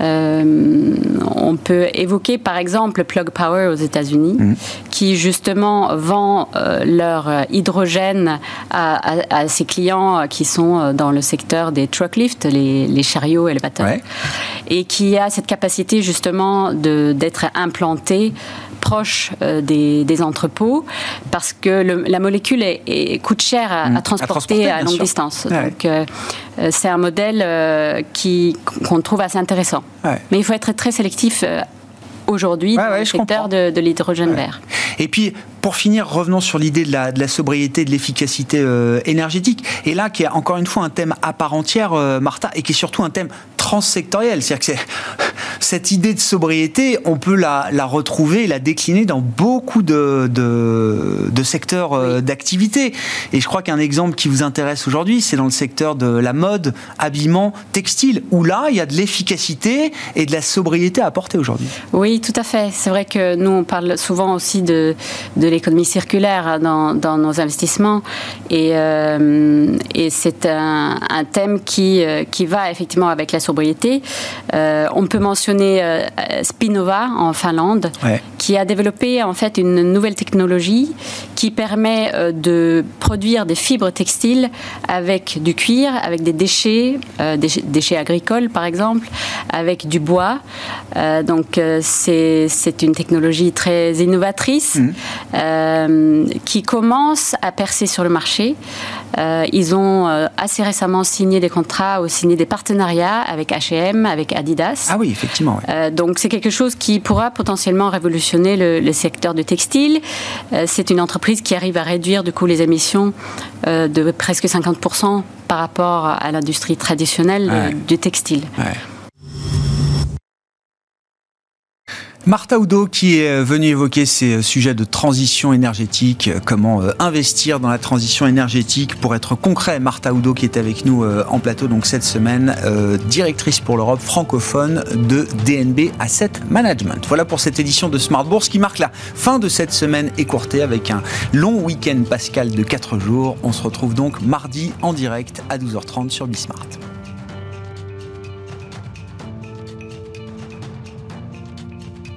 Speaker 6: On peut évoquer par exemple Plug Power aux États-Unis, mm. qui justement vend leur hydrogène à, ses clients qui sont dans le secteur des truck lifts, les, les chariots élévateurs, et qui a cette capacité justement d'être implanté proche euh, des, entrepôts parce que la molécule est, coûte cher à, mmh. transporter à, longue distance. Donc, euh, euh, c'est un modèle qui, qu'on trouve assez intéressant. Mais il faut être très sélectif aujourd'hui dans le secteur de, l'hydrogène vert.
Speaker 1: Et puis, pour finir, revenons sur l'idée de la, de la, sobriété, de l'efficacité énergétique. Et là, qui est encore une fois un thème à part entière, Martha, et qui est surtout un thème transsectoriel. C'est-à-dire que cette idée de sobriété, on peut la, retrouver, la décliner dans beaucoup de, de, secteurs euh, d'activité. Et je crois qu'un exemple qui vous intéresse aujourd'hui, c'est dans le secteur de la mode, habillement, textile, où là, il y a de l'efficacité et de la sobriété à apporter aujourd'hui.
Speaker 6: Oui, tout à fait. C'est vrai que nous, on parle souvent aussi de, de l'économie circulaire dans, dans, nos investissements. Et, euh, et c'est un, un, thème qui, euh, qui va effectivement avec la sobriété. on peut mentionner euh, Spinova en Finlande, qui a développé en fait une nouvelle technologie qui permet euh, de produire des fibres textiles avec du cuir, avec des déchets, euh, des déchets agricoles par exemple, avec du bois. donc c'est une technologie très innovatrice mmh. Qui commence à percer sur le marché. ils ont assez récemment signé des contrats ou signé des partenariats avec H&M, avec Adidas.
Speaker 1: Ah oui, effectivement.
Speaker 6: Euh, donc c'est quelque chose qui pourra potentiellement révolutionner le, secteur du textile. Euh, c'est une entreprise qui arrive à réduire du coup les émissions euh, de presque 50% par rapport à l'industrie traditionnelle du textile.
Speaker 1: Martha Oudot qui est venue évoquer ces sujets de transition énergétique, euh, comment euh, investir dans la transition énergétique pour être concret. Martha Oudot qui est avec nous euh, en plateau donc cette semaine, directrice pour l'Europe francophone de DNB Asset Management. Voilà pour cette édition de Smart Bourse qui marque la fin de cette semaine écourtée avec un long week-end pascal de 4 jours. On se retrouve donc mardi en direct à 12h30 sur Bismart.